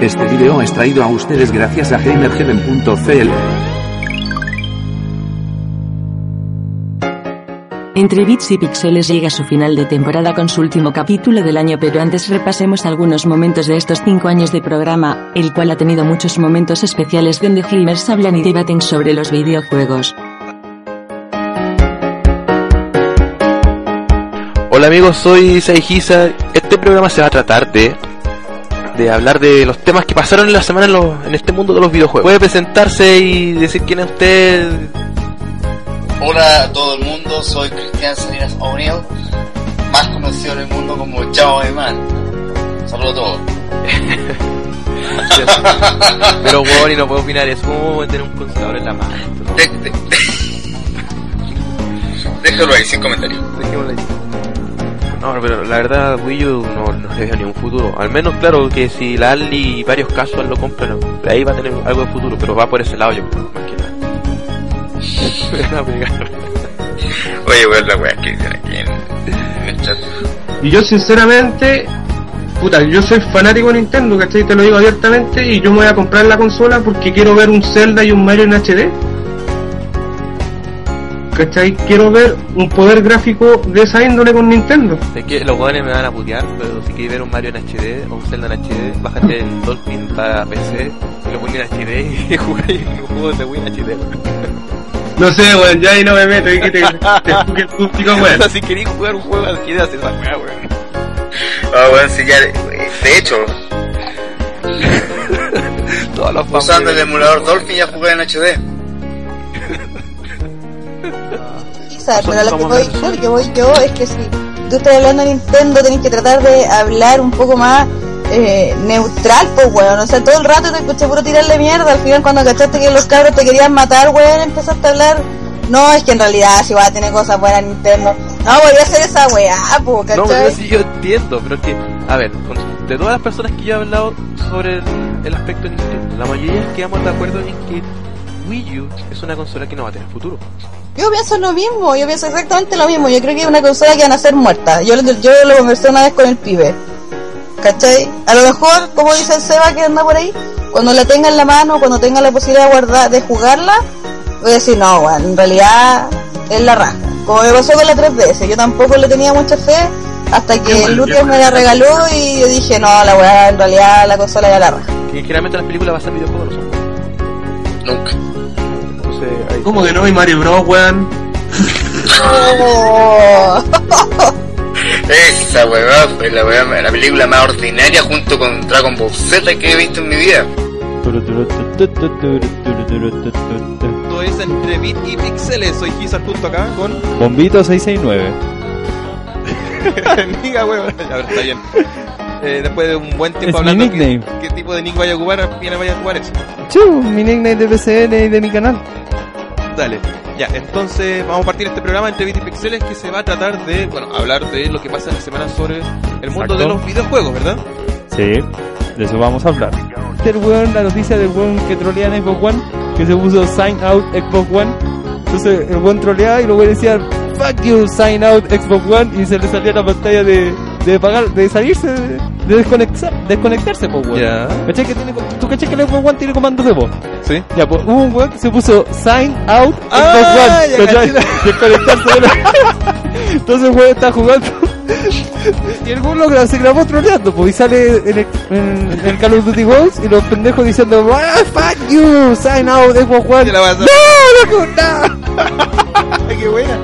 Este video es traído a ustedes gracias a gamerheaven.cl. Entre bits y píxeles llega su final de temporada con su último capítulo del año, pero antes repasemos algunos momentos de estos 5 años de programa, el cual ha tenido muchos momentos especiales donde gamers hablan y debaten sobre los videojuegos. Hola amigos, soy Saijisa. Este programa se va a tratar de de hablar de los temas que pasaron en la semana en, en este mundo de los videojuegos. Puede presentarse y decir quién es usted. Hola a todo el mundo, soy Cristian Salinas O'Neill, más conocido en el mundo como Chao Man. Saludos a todos. Pero bueno, y no puedo opinar eso. ¿Cómo tener un consolador en la mano? De- de- de- Déjalo ahí, sin comentarios. Dejémoslo ahí. No, pero la verdad Wii U no, no le veo ni un futuro. Al menos, claro, que si la Ali y varios casos lo compran, ahí va a tener algo de futuro, pero va por ese lado yo creo, más que nada. Oye, weón, la weá que dicen aquí en, en el chat. Y yo sinceramente, puta, yo soy fanático de Nintendo, ¿cachai? Te lo digo abiertamente y yo me voy a comprar la consola porque quiero ver un Zelda y un Mario en HD. ¿Cachai? Quiero ver un poder gráfico de esa índole con Nintendo. Es que los jóvenes me van a putear, pero si quieres ver un Mario en HD o un Zelda en HD, bájate el Dolphin para PC y lo pones en HD y jugáis los juegos de Wii en HD. No sé, weón, ya ahí no me meto, y que te, te el público, weón. si queréis jugar un juego HD, haces esa weá, weón. Ah, weón, sí, ya, de hecho, Todos los usando el emulador Dolphin ya jugué en HD. Quizás, pero lo que voy, lo que voy yo es que si tú estás hablando de Nintendo, tenés que tratar de hablar un poco más eh, neutral, pues, weón. O sea, todo el rato te escuché puro tirarle mierda. Al final, cuando cachaste que los cabros te querían matar, weón, empezaste a hablar. No, es que en realidad si va a tener cosas buenas Nintendo. No, voy a hacer esa weá, pues, No, pero sí yo entiendo, pero es que, a ver, de todas las personas que yo he hablado sobre el, el aspecto de Nintendo, la mayoría quedamos de acuerdo en que Wii U es una consola que no va a tener futuro. Yo pienso lo mismo, yo pienso exactamente lo mismo. Yo creo que es una consola que van a ser muerta. Yo, yo lo conversé una vez con el pibe. ¿Cachai? A lo mejor, como dice el Seba que anda por ahí, cuando la tenga en la mano, cuando tenga la posibilidad de guardar, de jugarla, voy a decir, no, weón, en realidad es la raja. Como me pasó con la 3DS, yo tampoco le tenía mucha fe hasta que bueno, qué me bueno. la regaló y yo dije, no, la weá, en realidad la consola era la raja. Que generalmente las películas basan en videojuegos no. Nunca. Entonces, ahí- ¿Cómo que no? Y Mario Bros, weón. Esa weá fue la, weá, la película más ordinaria junto con Dragon Ball Z que he visto en mi vida. Esto es entre bit y pixeles. Soy Gizar junto acá con. Bombito 669. Niga, weón. Ya, pero está bien. Eh, después de un buen tiempo mi hablando. ¿qué, nickname. qué tipo de nick vaya a ocupar? ¿Quién vaya a ocupar eso? Mi nickname de PCN y de mi canal. Dale. Ya, entonces vamos a partir este programa entre bit y pixeles que se va a tratar de, bueno, hablar de lo que pasa en la semana sobre el mundo Exacto. de los videojuegos, ¿verdad? Sí, de eso vamos a hablar. El weón, la noticia del weón que trolea en Xbox One, que se puso sign out Xbox One. Entonces el weón troleaba y luego decía fuck you, sign out Xbox One y se le salía la pantalla de, de pagar, de salirse, de, de desconectar, desconectarse, pues weón. Ya. ¿Cachai que tiene, ¿Tú cachai que el Xbox One tiene comandos de voz? Sí. Ya, pues hubo un weón que se puso sign out Ah, Xbox One. Desconectarse de la- Entonces el weón está jugando y el weón se grabó troleando, pues y sale en el, en, en el Call of Duty Ghost y los pendejos diciendo ah, fuck you, sign out Xbox One. No, no, no. ¡Qué buena!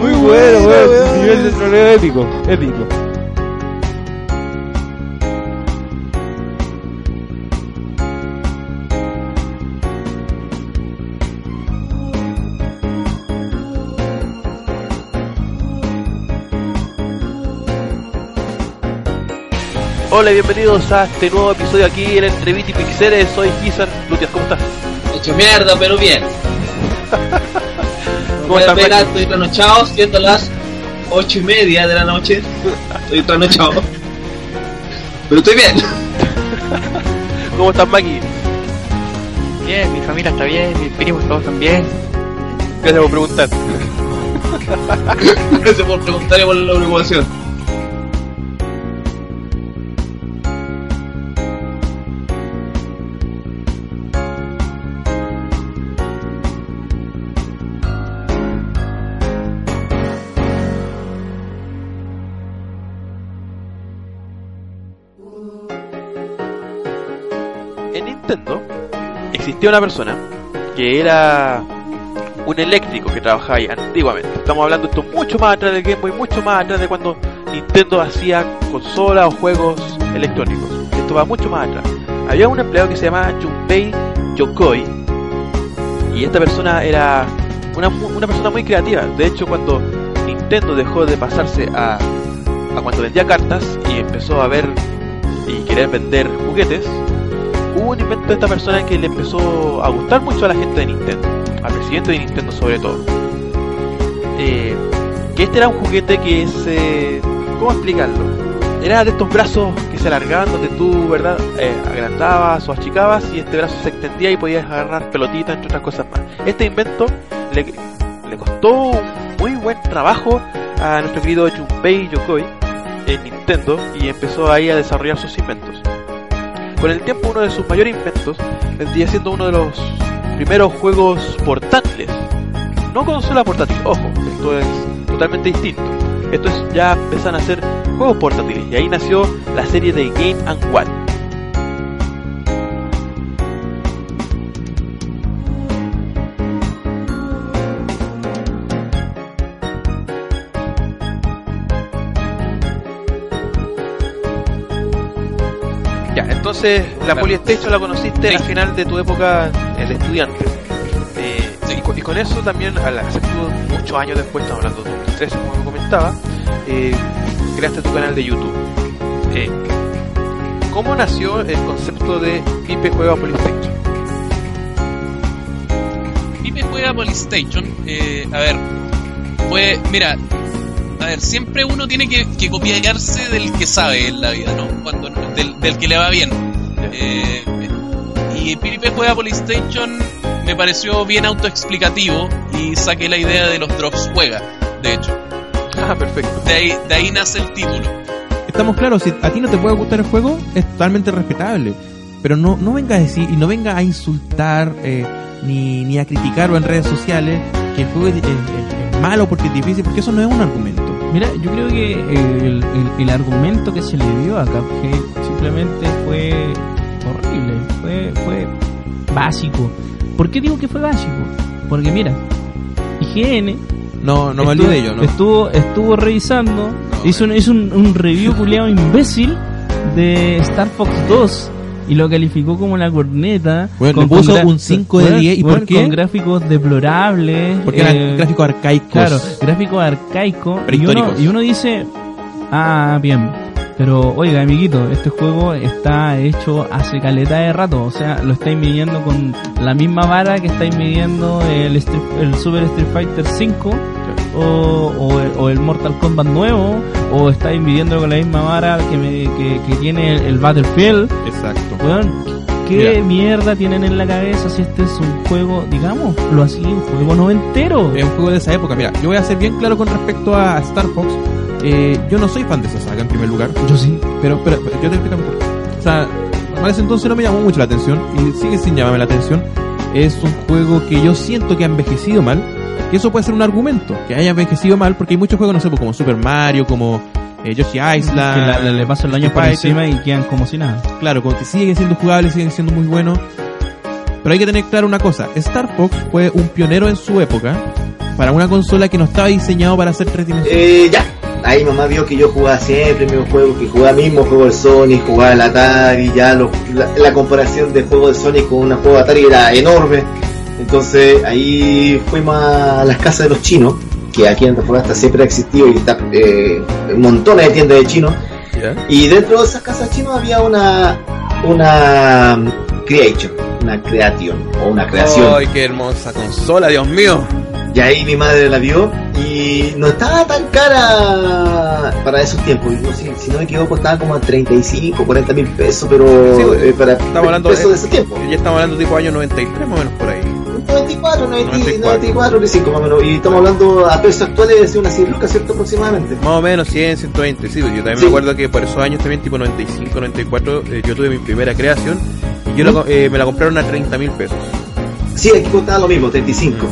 Muy bueno, weón. Nivel de troleo épico, épico. Hola y bienvenidos a este nuevo episodio aquí en Entre Bit y Pixeles. Soy Gizar. Lutias, ¿cómo estás? Hecho mierda, pero bien. ¿Cómo Voy a estás, ver estoy trasnochados viendo las ocho y media de la noche. Estoy todo anochado. Pero estoy bien. ¿Cómo estás, Maki? Bien, mi familia está bien, mis primos todos están bien. Gracias por preguntar. Gracias por preguntar y por la preocupación. Una persona que era un eléctrico que trabajaba ahí antiguamente. Estamos hablando esto mucho más atrás del Game Boy, mucho más atrás de cuando Nintendo hacía consolas o juegos electrónicos. Esto va mucho más atrás. Había un empleado que se llamaba Junpei Yokoi y esta persona era una, una persona muy creativa. De hecho, cuando Nintendo dejó de pasarse a, a cuando vendía cartas y empezó a ver y querer vender juguetes, hubo un invento de esta persona que le empezó a gustar mucho a la gente de Nintendo, al presidente de Nintendo sobre todo. Eh, que este era un juguete que es... eh, ¿Cómo explicarlo? Era de estos brazos que se alargaban donde tú, ¿verdad? Eh, agrandabas o achicabas y este brazo se extendía y podías agarrar pelotitas, entre otras cosas más. Este invento le, costó un muy buen trabajo a nuestro querido Junpei Yokoi en Nintendo y empezó ahí a desarrollar sus inventos. Con el tiempo uno de sus mayores inventos vendría siendo uno de los primeros juegos portátiles. No consola portátil, ojo, esto es totalmente distinto. Esto es ya empiezan a ser juegos portátiles y ahí nació la serie de Game Watch. Entonces la Polystation la conociste al final de tu época el estudiante. Eh, y, con, y con eso también, al tú muchos años después, estamos hablando de 2013 como comentaba, eh, creaste tu canal de YouTube. Eh, ¿Cómo nació el concepto de Pipe juega Polystation? Pipe juega Polystation, eh, a ver, pues mira, a ver, siempre uno tiene que, que copiarse del que sabe en la vida, ¿no? Cuando, del, del que le va bien. Eh, y Pipe juega Polystation me pareció bien autoexplicativo y saqué la idea de los drops juega, de hecho. Ah, perfecto. De ahí, de ahí nace el título. Estamos claros, si a ti no te puede gustar el juego, es totalmente respetable. Pero no, no venga a decir y no venga a insultar eh, ni, ni a criticarlo en redes sociales que el juego es, es- es- es malo porque es difícil, porque eso no es un argumento. Mira, yo creo que el, el- el argumento que se le dio a Cuphead simplemente fue fue, fue básico. ¿Por qué digo que fue básico? Porque mira, IGN No, no me estuvo. Estuvo, estuvo revisando, hizo, un, hizo un, un review culiado imbécil de Star Fox 2 y lo calificó como la corneta. Bueno, puso gra- un 5 de 10, ¿y por qué? Con gráficos deplorables. Porque eran gráficos arcaicos. Claro, gráficos arcaicos. Y uno, y uno dice, ah, bien. Pero, oiga, amiguito, este juego está hecho hace caleta de rato. O sea, lo estáis midiendo con la misma vara que estáis midiendo el, Street- el Super Street Fighter 5 o, o, el, o el Mortal Kombat nuevo. O estáis midiendo con la misma vara que, me- que, que tiene el, el Battlefield. Exacto. Weón, ¿qué mierda tienen en la cabeza si este es un juego, digámoslo así, un juego noventero? Es un juego de esa época. Mira, yo voy a ser bien claro con respecto a Star Fox. Eh, yo no soy fan de esa saga en primer lugar. Yo sí. Pero, pero, pero yo te explico por qué. O sea, para ese entonces no me llamó mucho la atención y sigue sin llamarme la atención. Es un juego que yo siento que ha envejecido mal. Y eso puede ser un argumento, que haya envejecido mal, porque hay muchos juegos, no sé, como Super Mario, como eh, Yoshi Island. Que la- la- le pasan los años por encima y quedan como si nada. Claro, como que siguen siendo jugables, siguen siendo muy buenos. Pero hay que tener claro una cosa, Star Fox fue un pionero en su época para una consola que no estaba diseñado para hacer tres dimensiones. Eh, ya. Ahí mamá vio que yo jugaba siempre el mismo juego, que jugaba mismo juego de Sonic, jugaba el Atari, ya la, la comparación de juego de Sonic con un juego de Atari era enorme. Entonces ahí fuimos a las casas de los chinos, que aquí en Antofagasta siempre ha existido y está eh, montones de tiendas de chinos. Y dentro de esas casas chinos había una una mm, creation, una creation o una creación. ¡Ay, qué hermosa consola, Dios mío! Y ahí mi madre la vio y no estaba tan cara para esos tiempos. Si, si no me equivoco, estaba como a 35, 40 mil pesos, pero Sí, eh, para estamos hablando pesos de- de ese tiempo. Ya estamos hablando tipo año 93 más o menos por ahí. 94, 90, 94. 94, 95 más o menos. Y estamos hablando a pesos actuales de unas 100 lucas, ¿cierto? Aproximadamente. Más o menos 100, 120, sí. Yo también Sí. me acuerdo que por esos años también, tipo 95, 94, eh, yo tuve mi primera creación y yo la eh, me la compraron a 30 mil pesos. Sí, aquí costaba lo mismo, 35.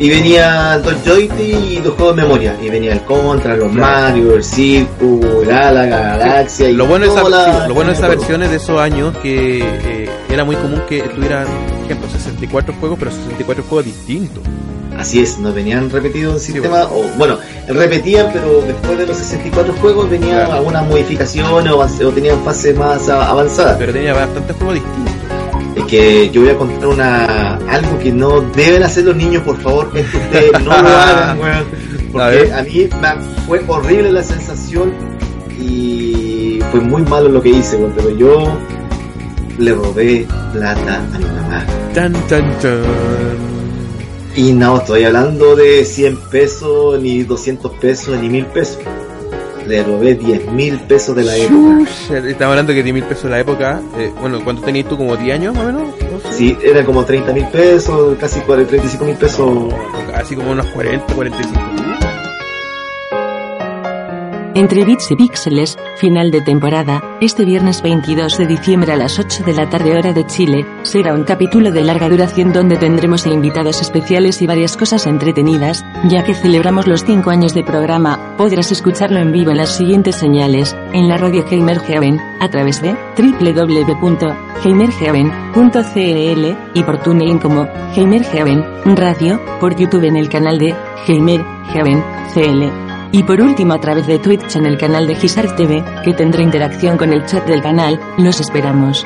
Y venía dos joysticks y dos juegos de memoria. Y venía el Contra, los Mario, el Circus, el Galaxia y Lo bueno, esa, la- sí, lo bueno de esas versiones de esos años que eh, era muy común que tuvieran, por ejemplo, 64 juegos, pero 64 juegos distintos. Así es, no venían repetidos en sistema, o bueno, repetían, pero después de los 64 juegos venían Claro. algunas modificaciones o, o tenían fases más avanzadas. Pero tenía bastantes juegos distintos. Es que yo voy a contar una algo que no deben hacer los niños, por favor, es que ustedes no lo hagan, weón. A Porque ver. a mí me- fue horrible la sensación y fue muy malo lo que hice, weón, pero yo le robé plata a mi mamá. Tan, tan, tan. Y no, estoy hablando de 100 pesos, ni 200 pesos, ni 1000 pesos. Le robé 10 mil pesos de la época. Estamos hablando que 10 mil pesos en la época. eh, bueno, ¿cuánto tenías tú? ¿Como 10 años más o menos? No sé. Sí, eran como 30 mil pesos, casi 40, 35 mil pesos. Casi como unos 40, 45 Entre bits y píxeles, final de temporada, este viernes 22 de diciembre a las 8 de la tarde hora de Chile, será un capítulo de larga duración donde tendremos invitados especiales y varias cosas entretenidas, ya que celebramos los 5 años de programa, podrás escucharlo en vivo en las siguientes señales, en la radio Gamer Heaven, a través de www.gamerheaven.cl y por TuneIn como Gamer Heaven Radio, por YouTube en el canal de Gamer Heaven CL. Y por último a través de Twitch en el canal de Gisart TV, que tendrá interacción con el chat del canal, los esperamos.